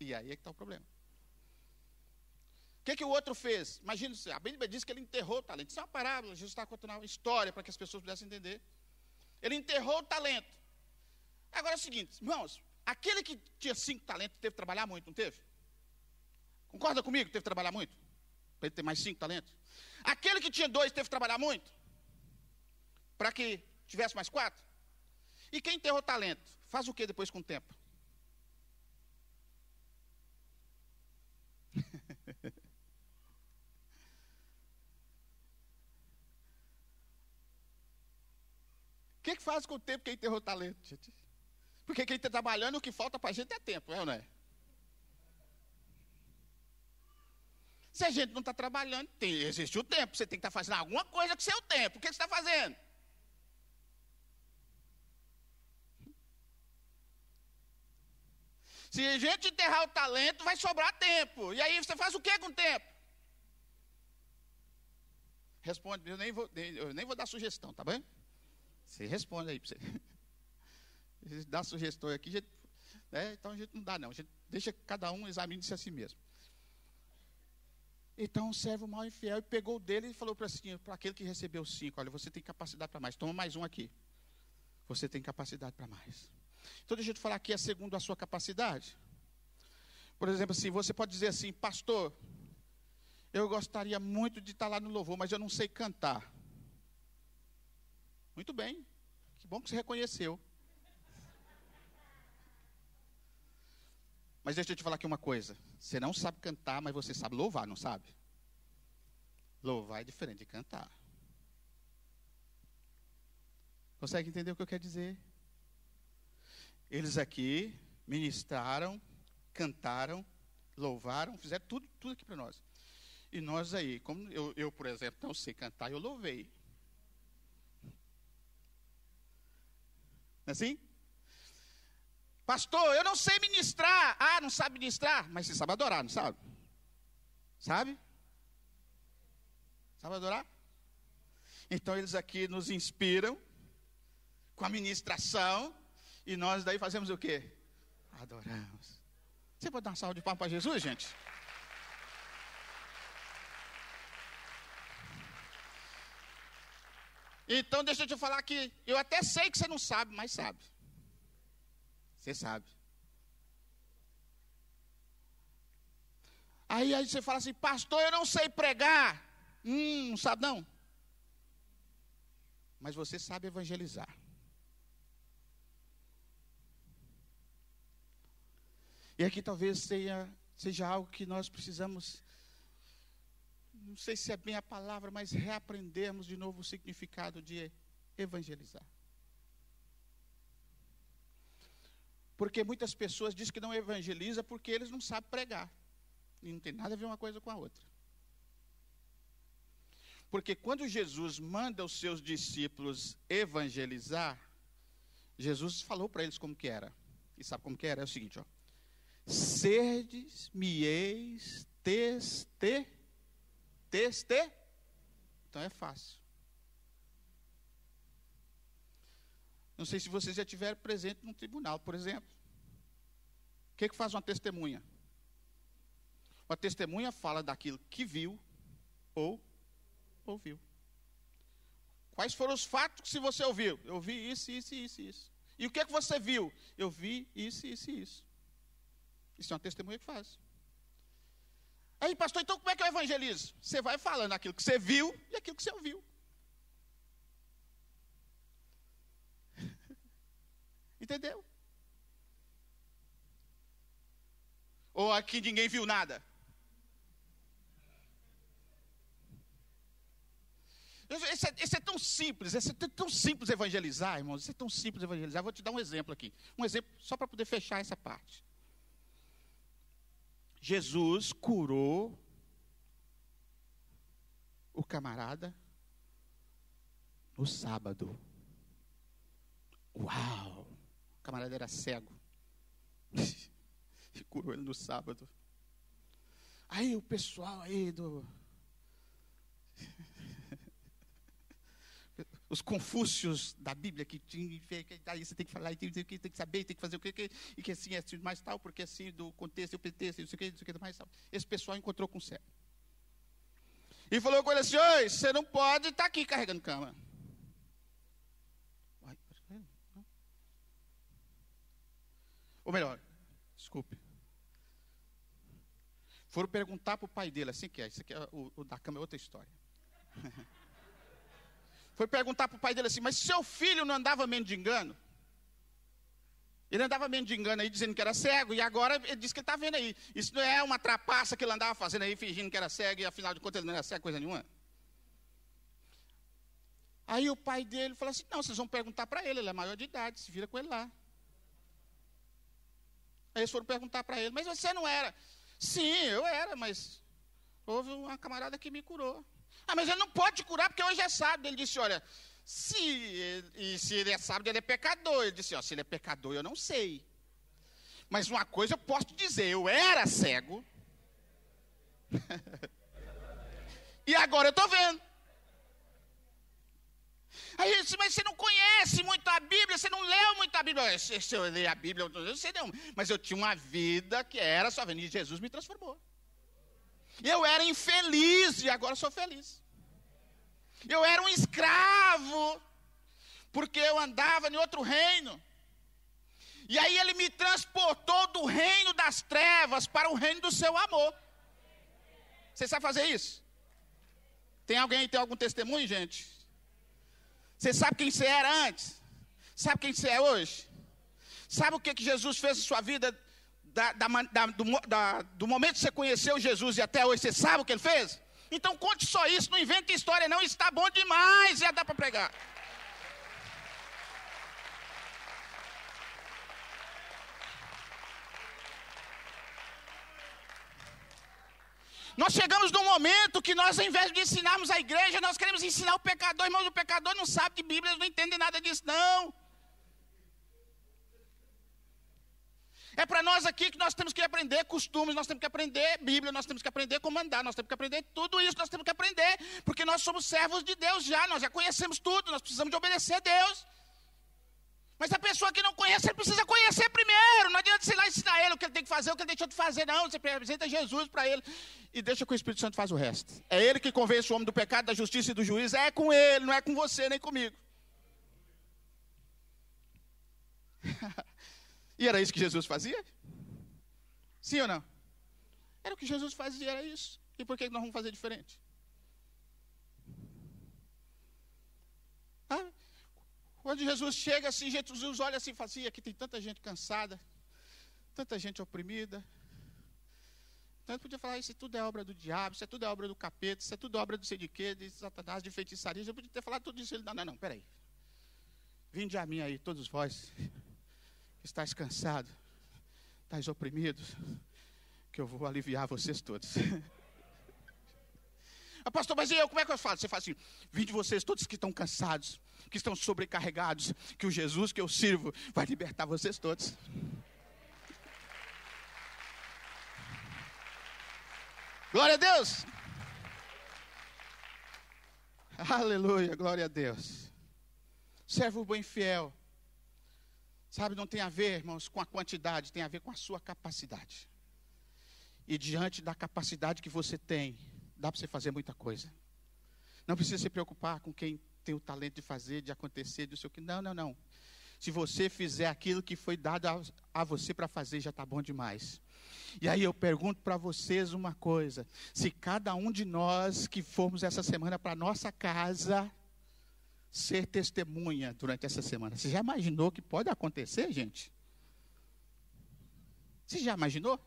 S1: E aí é que está o problema. que, que o outro fez? Imagina, a Bíblia diz que ele enterrou o talento. Isso é uma parábola, Jesus está contando uma história para que as pessoas pudessem entender. Ele enterrou o talento. Agora é o seguinte, irmãos, aquele que tinha cinco talentos teve que trabalhar muito, não teve? Concorda comigo? Teve que trabalhar muito? Para ele ter mais cinco talentos? Aquele que tinha dois teve que trabalhar muito? Para que tivesse mais quatro? E quem enterrou talento? Faz o que depois com o tempo? O que, que faz com o tempo quem enterrou talento? Porque quem está trabalhando, o que falta para a gente é tempo, é ou não é? Se a gente não está trabalhando, tem, existe o tempo. Você tem que estar tá fazendo alguma coisa com o seu tempo. O que você está fazendo? Se a gente enterrar o talento, vai sobrar tempo. E aí você faz o que com o tempo? Responde, eu nem vou, eu nem vou dar sugestão, tá bem? Você responde aí para você. Dá sugestão aqui, gente, né? então a gente não dá não. A gente deixa cada um examine-se a si mesmo. Então o servo mal infiel pegou dele e falou para assim, aquele que recebeu cinco: Olha, você tem capacidade para mais, toma mais um aqui. Você tem capacidade para mais. Então deixa eu te falar aqui, é segundo a sua capacidade. Por exemplo, assim, você pode dizer assim, pastor, eu gostaria muito de estar lá no louvor, mas eu não sei cantar. Muito bem, que bom que você reconheceu. Mas deixa eu te falar aqui uma coisa. Você não sabe cantar, mas você sabe louvar, não sabe? Louvar é diferente de cantar. Consegue entender o que eu quero dizer? Eles aqui ministraram, cantaram, louvaram, fizeram tudo, tudo aqui para nós. E nós aí, como eu, eu, por exemplo, não sei cantar, eu louvei. Não é assim? Pastor, eu não sei ministrar. Ah, não sabe ministrar? Mas você sabe adorar, não sabe? Sabe? Sabe adorar? Então eles aqui nos inspiram com a ministração e nós daí fazemos o quê? Adoramos. Você pode dar uma salva de palmas para Jesus, gente? Então, deixa eu te falar que eu até sei que você não sabe, mas sabe. Você sabe. Aí, aí você fala assim, pastor, eu não sei pregar. Hum, não sabe não. Mas você sabe evangelizar. E aqui talvez seja, seja algo que nós precisamos, não sei se é bem a palavra, mas reaprendermos de novo o significado de evangelizar. Porque muitas pessoas dizem que não evangeliza porque eles não sabem pregar. E não tem nada a ver uma coisa com a outra. Porque quando Jesus manda os seus discípulos evangelizar, Jesus falou para eles como que era. E sabe como que era? É o seguinte, ó serdes me eis teste, teste, então é fácil. Não sei se vocês já tiveram presente num tribunal, por exemplo. O que, que faz uma testemunha? Uma testemunha fala daquilo que viu ou ouviu. Quais foram os fatos que você ouviu? Eu vi isso, isso, isso, isso. E o que, que você viu? Eu vi isso, isso, isso. Isso é uma testemunha que faz. Aí, pastor, então como é que eu evangelizo? Você vai falando aquilo que você viu e aquilo que você ouviu. Entendeu? Ou aqui ninguém viu nada? Esse é, é, tão simples, esse é tão simples evangelizar, irmãos. Isso é tão simples evangelizar. Vou te dar um exemplo aqui. Um exemplo só para poder fechar essa parte. Jesus curou o camarada no sábado. Uau! Camarada era cego. e curou ele no sábado. Aí o pessoal aí do os confúcios da Bíblia que tinha, que aí você tem que falar, tem, tem, tem que saber, tem que fazer o que, e que assim é assim mais tal, porque assim do contexto, o pretexto, não sei o que, não sei o que mais tal. Esse pessoal encontrou com o cego. E falou com ele assim: Oi, você não pode estar tá aqui carregando cama. Ou melhor, desculpe. Foram perguntar para o pai dele, assim que é, isso aqui é, o, o da cama é outra história. Foi perguntar para o pai dele assim, mas seu filho não andava mendigando? Ele andava mendigando aí, dizendo que era cego, e agora ele diz que ele está vendo aí. Isso não é uma trapaça que ele andava fazendo aí, fingindo que era cego, e afinal de contas ele não era cego, coisa nenhuma. Aí o pai dele falou assim: não, vocês vão perguntar para ele, ele é maior de idade, se vira com ele lá. Aí eles foram perguntar para ele, mas você não era? Sim, eu era, mas houve uma camarada que me curou. Ah, mas ele não pode te curar porque hoje é sábado. Ele disse: olha, se ele, se ele é sábado, ele é pecador. Ele disse: ó, se ele é pecador, eu não sei. Mas uma coisa eu posso dizer: eu era cego. e agora eu estou vendo. Aí ele disse, mas você não conhece muito a Bíblia, você não leu muito a Bíblia. Se eu ler a Bíblia, eu não sei não. Mas eu tinha uma vida que era só vendo. E Jesus me transformou. Eu era infeliz e agora sou feliz. Eu era um escravo, porque eu andava em outro reino. E aí ele me transportou do reino das trevas para o reino do seu amor. Você sabe fazer isso? Tem alguém tem algum testemunho, gente? Você sabe quem você era antes? Sabe quem você é hoje? Sabe o que, que Jesus fez em sua vida da, da, da, do, do, momento que você conheceu Jesus e até hoje? Você sabe o que ele fez? Então conte só isso, não invente história, não. Está bom demais, já dá para pregar. Nós chegamos num momento que nós, ao invés de ensinarmos a igreja, nós queremos ensinar o pecador. Irmãos, o pecador não sabe de Bíblia, não entendem nada disso, não. É para nós aqui que nós temos que aprender costumes, nós temos que aprender Bíblia, nós temos que aprender comandar, nós temos que aprender tudo isso, nós temos que aprender, porque nós somos servos de Deus já, nós já conhecemos tudo, nós precisamos de obedecer a Deus. Mas a pessoa que não conhece, ele precisa conhecer primeiro. Não adianta você lá ensinar ele o que ele tem que fazer, o que ele deixou de fazer, não. Você apresenta Jesus para ele e deixa que o Espírito Santo faz o resto. É ele que convence o homem do pecado, da justiça e do juízo. É com ele, não é com você nem comigo. e era isso que Jesus fazia? Sim ou não? Era o que Jesus fazia, era isso. E por que nós vamos fazer diferente? Ah, quando Jesus chega assim, Jesus olha assim e fala assim: aqui tem tanta gente cansada, tanta gente oprimida. Então podia falar: isso tudo é obra do diabo, isso é tudo é obra do capeta, isso é tudo obra do sei de quê, de Satanás, de feitiçaria. Eu podia ter falado tudo isso. Ele: não, não, não, peraí. Vinde a mim aí, todos vós que estáis cansados, estáis oprimidos, que eu vou aliviar vocês todos. Ah, pastor, mas e eu, como é que eu faço? Você fala assim: vinde vocês todos que estão cansados, que estão sobrecarregados, que o Jesus que eu sirvo vai libertar vocês todos. Glória a Deus! Aleluia, glória a Deus. Servo bom e fiel. Sabe, não tem a ver, irmãos, com a quantidade, tem a ver com a sua capacidade. E diante da capacidade que você tem, dá para você fazer muita coisa. Não precisa se preocupar com quem tem o talento de fazer, de acontecer, de o que. Não, não, não. Se você fizer aquilo que foi dado a, a você para fazer, já está bom demais. E aí eu pergunto para vocês uma coisa: se cada um de nós que formos essa semana para nossa casa ser testemunha durante essa semana, você já imaginou que pode acontecer, gente? Você já imaginou?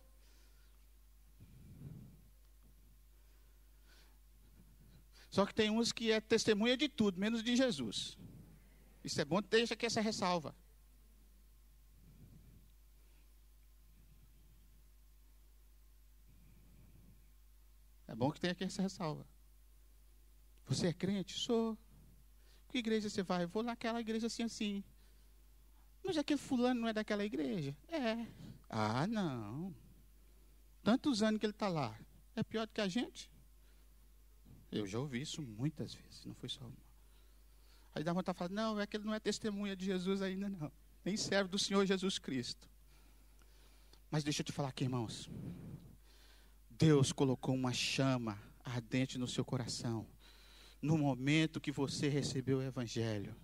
S1: Só que tem uns que é testemunha de tudo, menos de Jesus. Isso é bom, deixa aqui essa ressalva. É bom que tenha aqui essa ressalva. Você é crente? Sou. Que igreja você vai? vou naquela igreja assim, assim. Mas aquele fulano não é daquela igreja? É. Ah, não. Tantos anos que ele está lá. É pior do que a gente? Eu já ouvi isso muitas vezes, não foi só uma. Aí dá vontade de falar, não, é que ele não é testemunha de Jesus ainda não. Nem serve do Senhor Jesus Cristo. Mas deixa eu te falar aqui, irmãos. Deus colocou uma chama ardente no seu coração, no momento que você recebeu o Evangelho.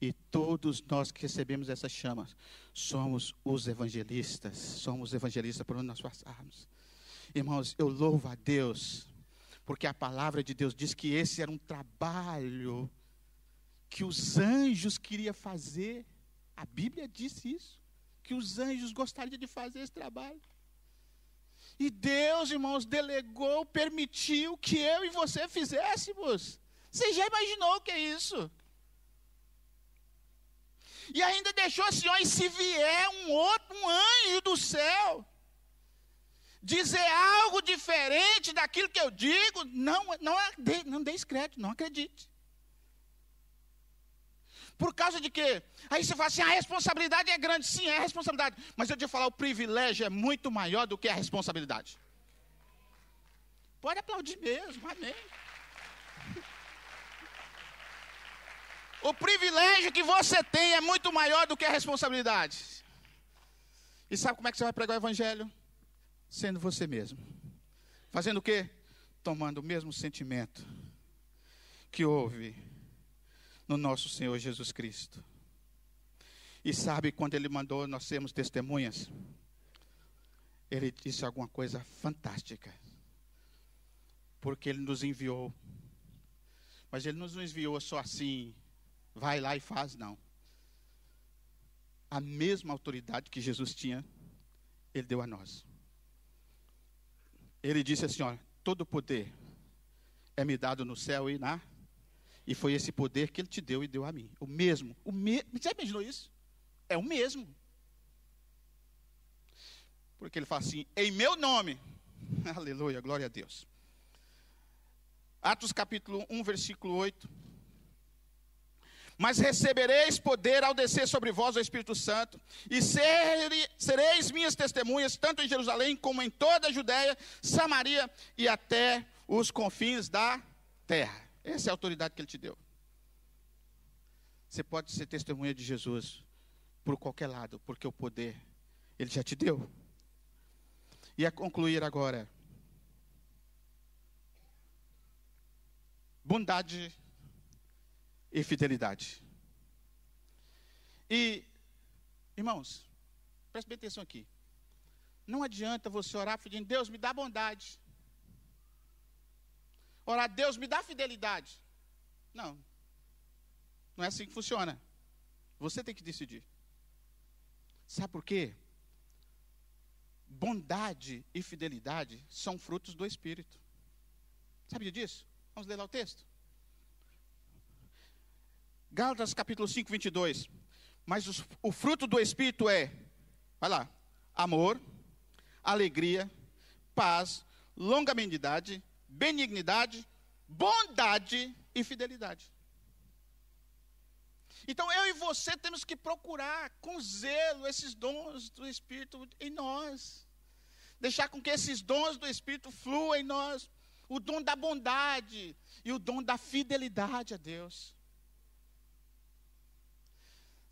S1: E todos nós que recebemos essa chama, somos os evangelistas, somos evangelistas por onde nós passarmos. Irmãos, eu louvo a Deus, porque a palavra de Deus diz que esse era um trabalho que os anjos queriam fazer. A Bíblia disse isso, que os anjos gostariam de fazer esse trabalho. E Deus, irmãos, delegou, permitiu que eu e você fizéssemos. Você já imaginou o que é isso? E ainda deixou assim, ó, e se vier um outro, um anjo do céu, dizer algo diferente daquilo que eu digo, não, não, não dê crédito, não acredite. Por causa de quê? Aí você fala assim: a responsabilidade é grande. Sim, é a responsabilidade. Mas eu te falar, o privilégio é muito maior do que a responsabilidade. Pode aplaudir mesmo, amém. O privilégio que você tem é muito maior do que a responsabilidade. E sabe como é que você vai pregar o evangelho? Sendo você mesmo. Fazendo o quê? Tomando o mesmo sentimento que houve no nosso Senhor Jesus Cristo. E sabe quando ele mandou nós sermos testemunhas? Ele disse alguma coisa fantástica. Porque ele nos enviou. Mas ele nos enviou só assim, vai lá e faz, não. A mesma autoridade que Jesus tinha, ele deu a nós. Ele disse assim: ó, todo poder é me dado no céu e na e foi esse poder que ele te deu e deu a mim. O mesmo. O me... Você imaginou isso? É o mesmo. Porque ele fala assim: em meu nome. Aleluia, glória a Deus. Atos capítulo 1, versículo 8. Mas recebereis poder ao descer sobre vós o Espírito Santo, e sereis minhas testemunhas, tanto em Jerusalém como em toda a Judéia, Samaria e até os confins da terra. Essa é a autoridade que ele te deu. Você pode ser testemunha de Jesus por qualquer lado, porque o poder ele já te deu. E a concluir agora. Bondade e fidelidade. E, irmãos, preste bem atenção aqui. Não adianta você orar pedindo, Deus, me dá bondade. Orar, Deus me dá fidelidade. Não. Não é assim que funciona. Você tem que decidir. Sabe por quê? Bondade e fidelidade são frutos do Espírito. Sabia disso? Vamos ler lá o texto. Gálatas capítulo 5, 22. Mas o, fruto do Espírito é, vai lá, amor, alegria, paz, longanimidade, benignidade, bondade e fidelidade. Então eu e você temos que procurar com zelo esses dons do Espírito em nós. Deixar com que esses dons do Espírito fluam em nós. O dom da bondade e o dom da fidelidade a Deus.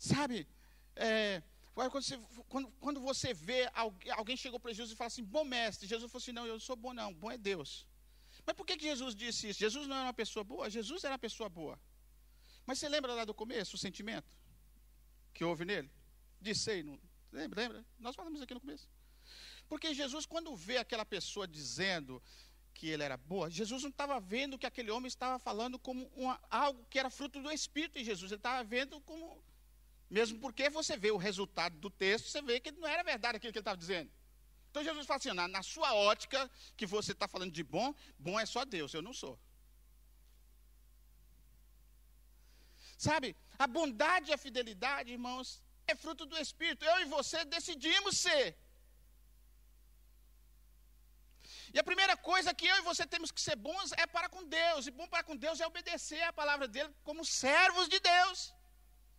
S1: Sabe, é, quando, você, quando, quando você vê alguém, chegou para Jesus e fala assim, bom mestre, Jesus falou assim, não, eu não sou bom não, bom é Deus. Mas por que, que Jesus disse isso? Jesus não era uma pessoa boa? Jesus era uma pessoa boa. Mas você lembra lá do começo, o sentimento que houve nele? Disse, não, lembra, lembra? Nós falamos aqui no começo. Porque Jesus, quando vê aquela pessoa dizendo que ele era boa, Jesus não estava vendo que aquele homem estava falando como uma, algo que era fruto do Espírito em Jesus. Ele estava vendo como. Mesmo porque você vê o resultado do texto, você vê que não era verdade aquilo que ele estava dizendo. Então Jesus fala assim: na, na sua ótica, que você está falando de bom, bom é só Deus, eu não sou. Sabe, a bondade e a fidelidade, irmãos, é fruto do Espírito. Eu e você decidimos ser. E a primeira coisa que eu e você temos que ser bons é para com Deus. E bom para com Deus é obedecer a palavra dele como servos de Deus.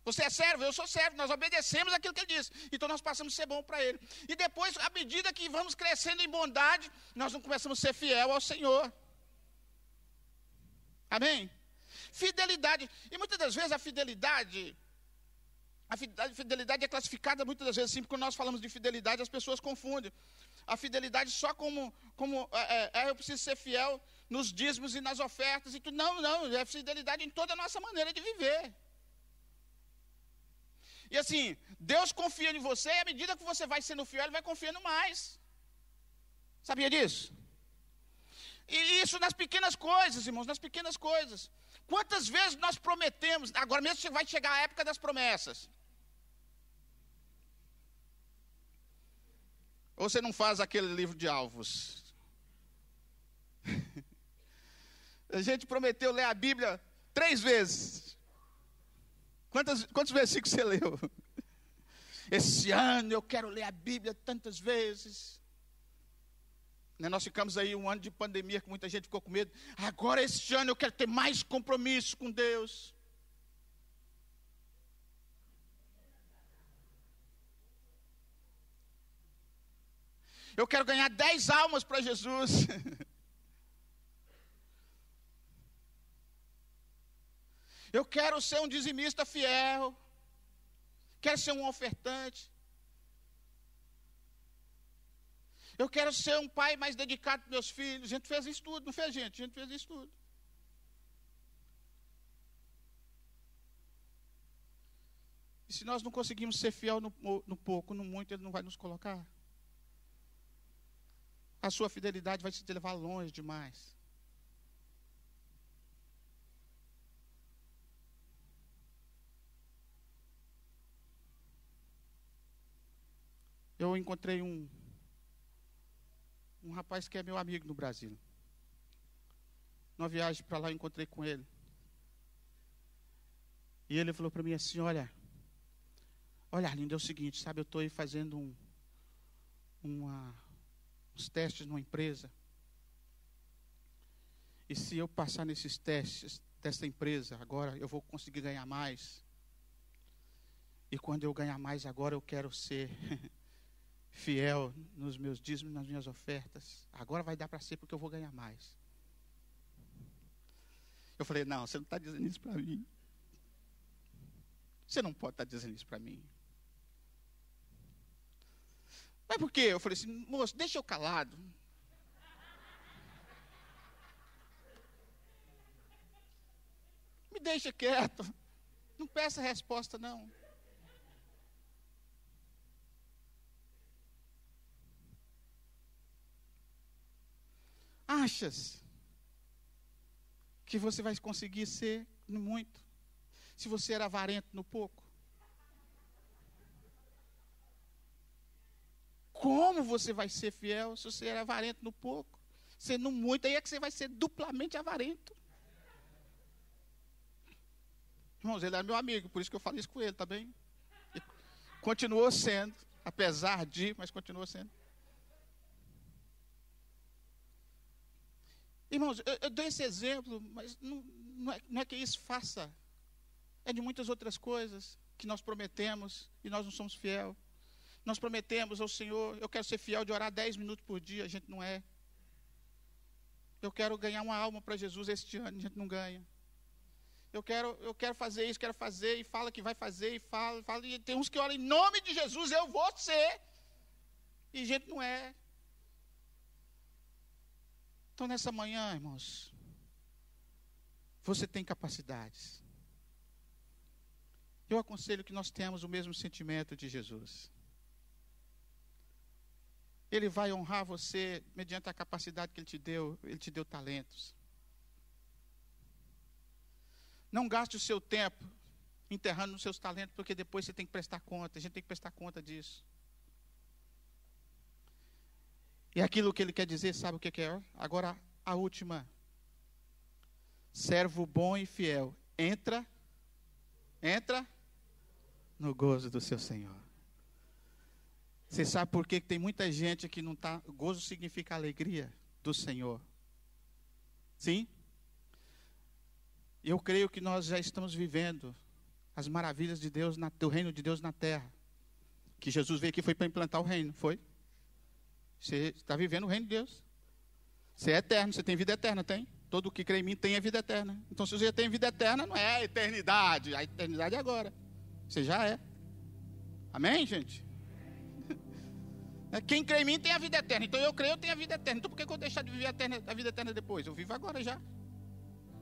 S1: Você é servo, eu sou servo, nós obedecemos aquilo que ele diz. Então nós passamos a ser bom para ele. E depois, à medida que vamos crescendo em bondade, nós não começamos a ser fiel ao Senhor. Amém? Fidelidade. E muitas das vezes a fidelidade, a fidelidade é classificada muitas das vezes assim, porque quando nós falamos de fidelidade, as pessoas confundem. A fidelidade só como, como é, é, é eu preciso ser fiel nos dízimos e nas ofertas e tudo. Não, não, é fidelidade em toda a nossa maneira de viver. E assim, Deus confia em você e à medida que você vai sendo fiel, Ele vai confiando mais. Sabia disso? E isso nas pequenas coisas, irmãos, nas pequenas coisas. Quantas vezes nós prometemos, agora mesmo vai chegar a época das promessas. Ou você não faz aquele livro de alvos? a gente prometeu ler a Bíblia três vezes. Quantos, quantos versículos você leu? Esse ano eu quero ler a Bíblia tantas vezes. Né, nós ficamos aí um ano de pandemia que muita gente ficou com medo. Agora, este ano, eu quero ter mais compromisso com Deus. Eu quero ganhar dez almas para Jesus. Eu quero ser um dizimista fiel. Quero ser um ofertante. Eu quero ser um pai mais dedicado para meus filhos. A gente fez isso tudo, não fez, gente? A gente fez isso tudo. E se nós não conseguimos ser fiel no, no pouco, no muito, Ele não vai nos colocar. A sua fidelidade vai te levar longe demais. Eu encontrei um um rapaz que é meu amigo no Brasil. Numa viagem para lá, eu encontrei com ele. E ele falou para mim assim: Olha, olha, Arlindo, é o seguinte, sabe, eu estou aí fazendo um, uma, uns testes numa empresa. E se eu passar nesses testes dessa empresa, agora eu vou conseguir ganhar mais. E quando eu ganhar mais agora, eu quero ser fiel nos meus dízimos, nas minhas ofertas. Agora vai dar para ser porque eu vou ganhar mais. Eu falei: Não, você não está dizendo isso para mim. Você não pode estar tá dizendo isso para mim. Mas por quê? Eu falei assim: Moço, deixa eu calado. Me deixa quieto. Não peça resposta, não. Achas que você vai conseguir ser no muito, se você era avarento no pouco? Como você vai ser fiel se você era avarento no pouco? Sendo muito, aí é que você vai ser duplamente avarento. Irmãos, ele é meu amigo, por isso que eu falei isso com ele, tá bem? Continuou sendo, apesar de, mas continuou sendo. Irmãos, eu, eu dou esse exemplo, mas não, não, é, não é que isso faça. É de muitas outras coisas que nós prometemos e nós não somos fiel. Nós prometemos ao Senhor, eu quero ser fiel de orar 10 minutos por dia, a gente não é. Eu quero ganhar uma alma para Jesus este ano, a gente não ganha. Eu quero, eu quero fazer isso, quero fazer, e fala que vai fazer, e fala, fala, e tem uns que oram em nome de Jesus, eu vou ser. E a gente não é. Então, nessa manhã, irmãos, você tem capacidades. Eu aconselho que nós tenhamos o mesmo sentimento de Jesus. Ele vai honrar você mediante a capacidade que Ele te deu, Ele te deu talentos. Não gaste o seu tempo enterrando os seus talentos, porque depois você tem que prestar conta. A gente tem que prestar conta disso. E aquilo que ele quer dizer, sabe o que é? Agora, a última. Servo bom e fiel. Entra, entra no gozo do seu Senhor. Você sabe por que tem muita gente que não está. Gozo significa alegria do Senhor. Sim? Eu creio que nós já estamos vivendo as maravilhas de Deus, na, do reino de Deus na terra. Que Jesus veio aqui foi para implantar o reino, foi? Você está vivendo o reino de Deus. Você é eterno, você tem vida eterna, tem? Todo que crê em mim tem a vida eterna. Então, se você já tem vida eterna, não é a eternidade. A eternidade é agora. Você já é. Amém, gente? Quem crê em mim tem a vida eterna. Então eu creio, eu tenho a vida eterna. Então por que eu vou deixar de viver a, a vida eterna depois? Eu vivo agora já.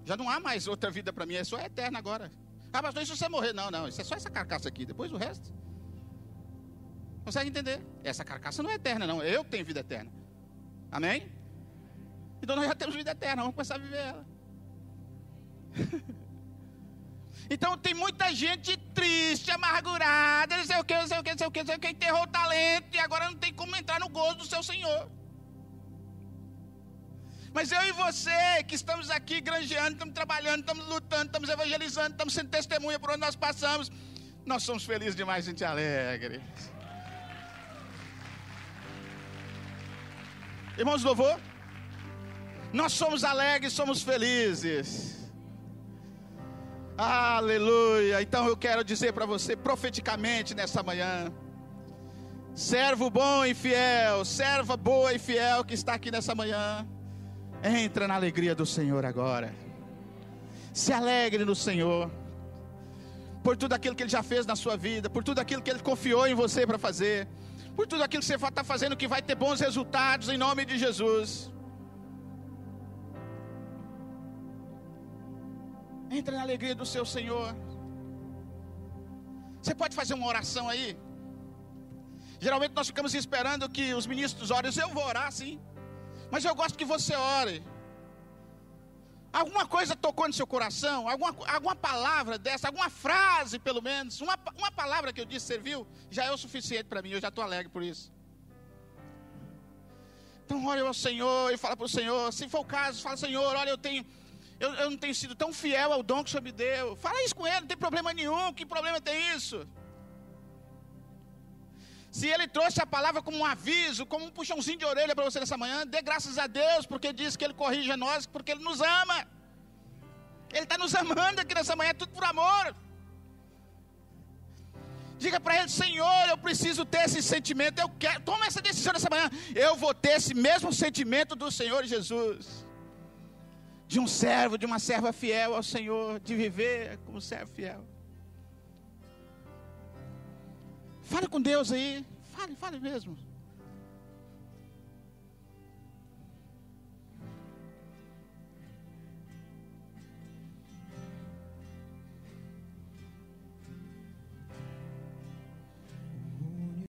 S1: Já não há mais outra vida para mim, é só eterna agora. Ah, pastor, isso você morrer. Não, não, isso é só essa carcaça aqui, depois o resto. Consegue entender? Essa carcaça não é eterna, não. Eu tenho vida eterna. Amém? Então nós já temos vida eterna, vamos começar a viver ela. então tem muita gente triste, amargurada, não sei o que, não sei o que, não sei o que, não sei o que, enterrou o talento e agora não tem como entrar no gozo do seu Senhor. Mas eu e você, que estamos aqui granjeando, estamos trabalhando, estamos lutando, estamos evangelizando, estamos sendo testemunha por onde nós passamos, nós somos felizes demais, gente alegre. Irmãos, louvor. Nós somos alegres, somos felizes. Aleluia. Então eu quero dizer para você profeticamente nessa manhã. Servo bom e fiel, serva boa e fiel que está aqui nessa manhã. Entra na alegria do Senhor agora. Se alegre no Senhor. Por tudo aquilo que Ele já fez na sua vida, por tudo aquilo que Ele confiou em você para fazer, por tudo aquilo que você está fazendo que vai ter bons resultados em nome de Jesus. Entre na alegria do seu Senhor. Você pode fazer uma oração aí? Geralmente nós ficamos esperando que os ministros orem. Eu vou orar sim. Mas eu gosto que você ore. Alguma coisa tocou no seu coração? Alguma, alguma palavra dessa? Alguma frase, pelo menos? Uma, uma palavra que eu disse serviu? Já é o suficiente para mim. Eu já estou alegre por isso. Então, ore ao Senhor e fala para o Senhor. Se for o caso, fala: Senhor, olha, eu tenho eu, eu não tenho sido tão fiel ao dom que o Senhor me deu. Fala isso com ele, não tem problema nenhum. Que problema tem isso? Se ele trouxe a palavra como um aviso, como um puxãozinho de orelha para você nessa manhã, dê graças a Deus, porque diz que ele corrige nós, porque ele nos ama. Ele está nos amando aqui nessa manhã, tudo por amor. Diga para ele, Senhor, eu preciso ter esse sentimento. Eu quero, toma essa decisão nessa manhã. Eu vou ter esse mesmo sentimento do Senhor Jesus de um servo, de uma serva fiel ao Senhor, de viver como servo fiel. Fale com Deus aí, fale, fale mesmo.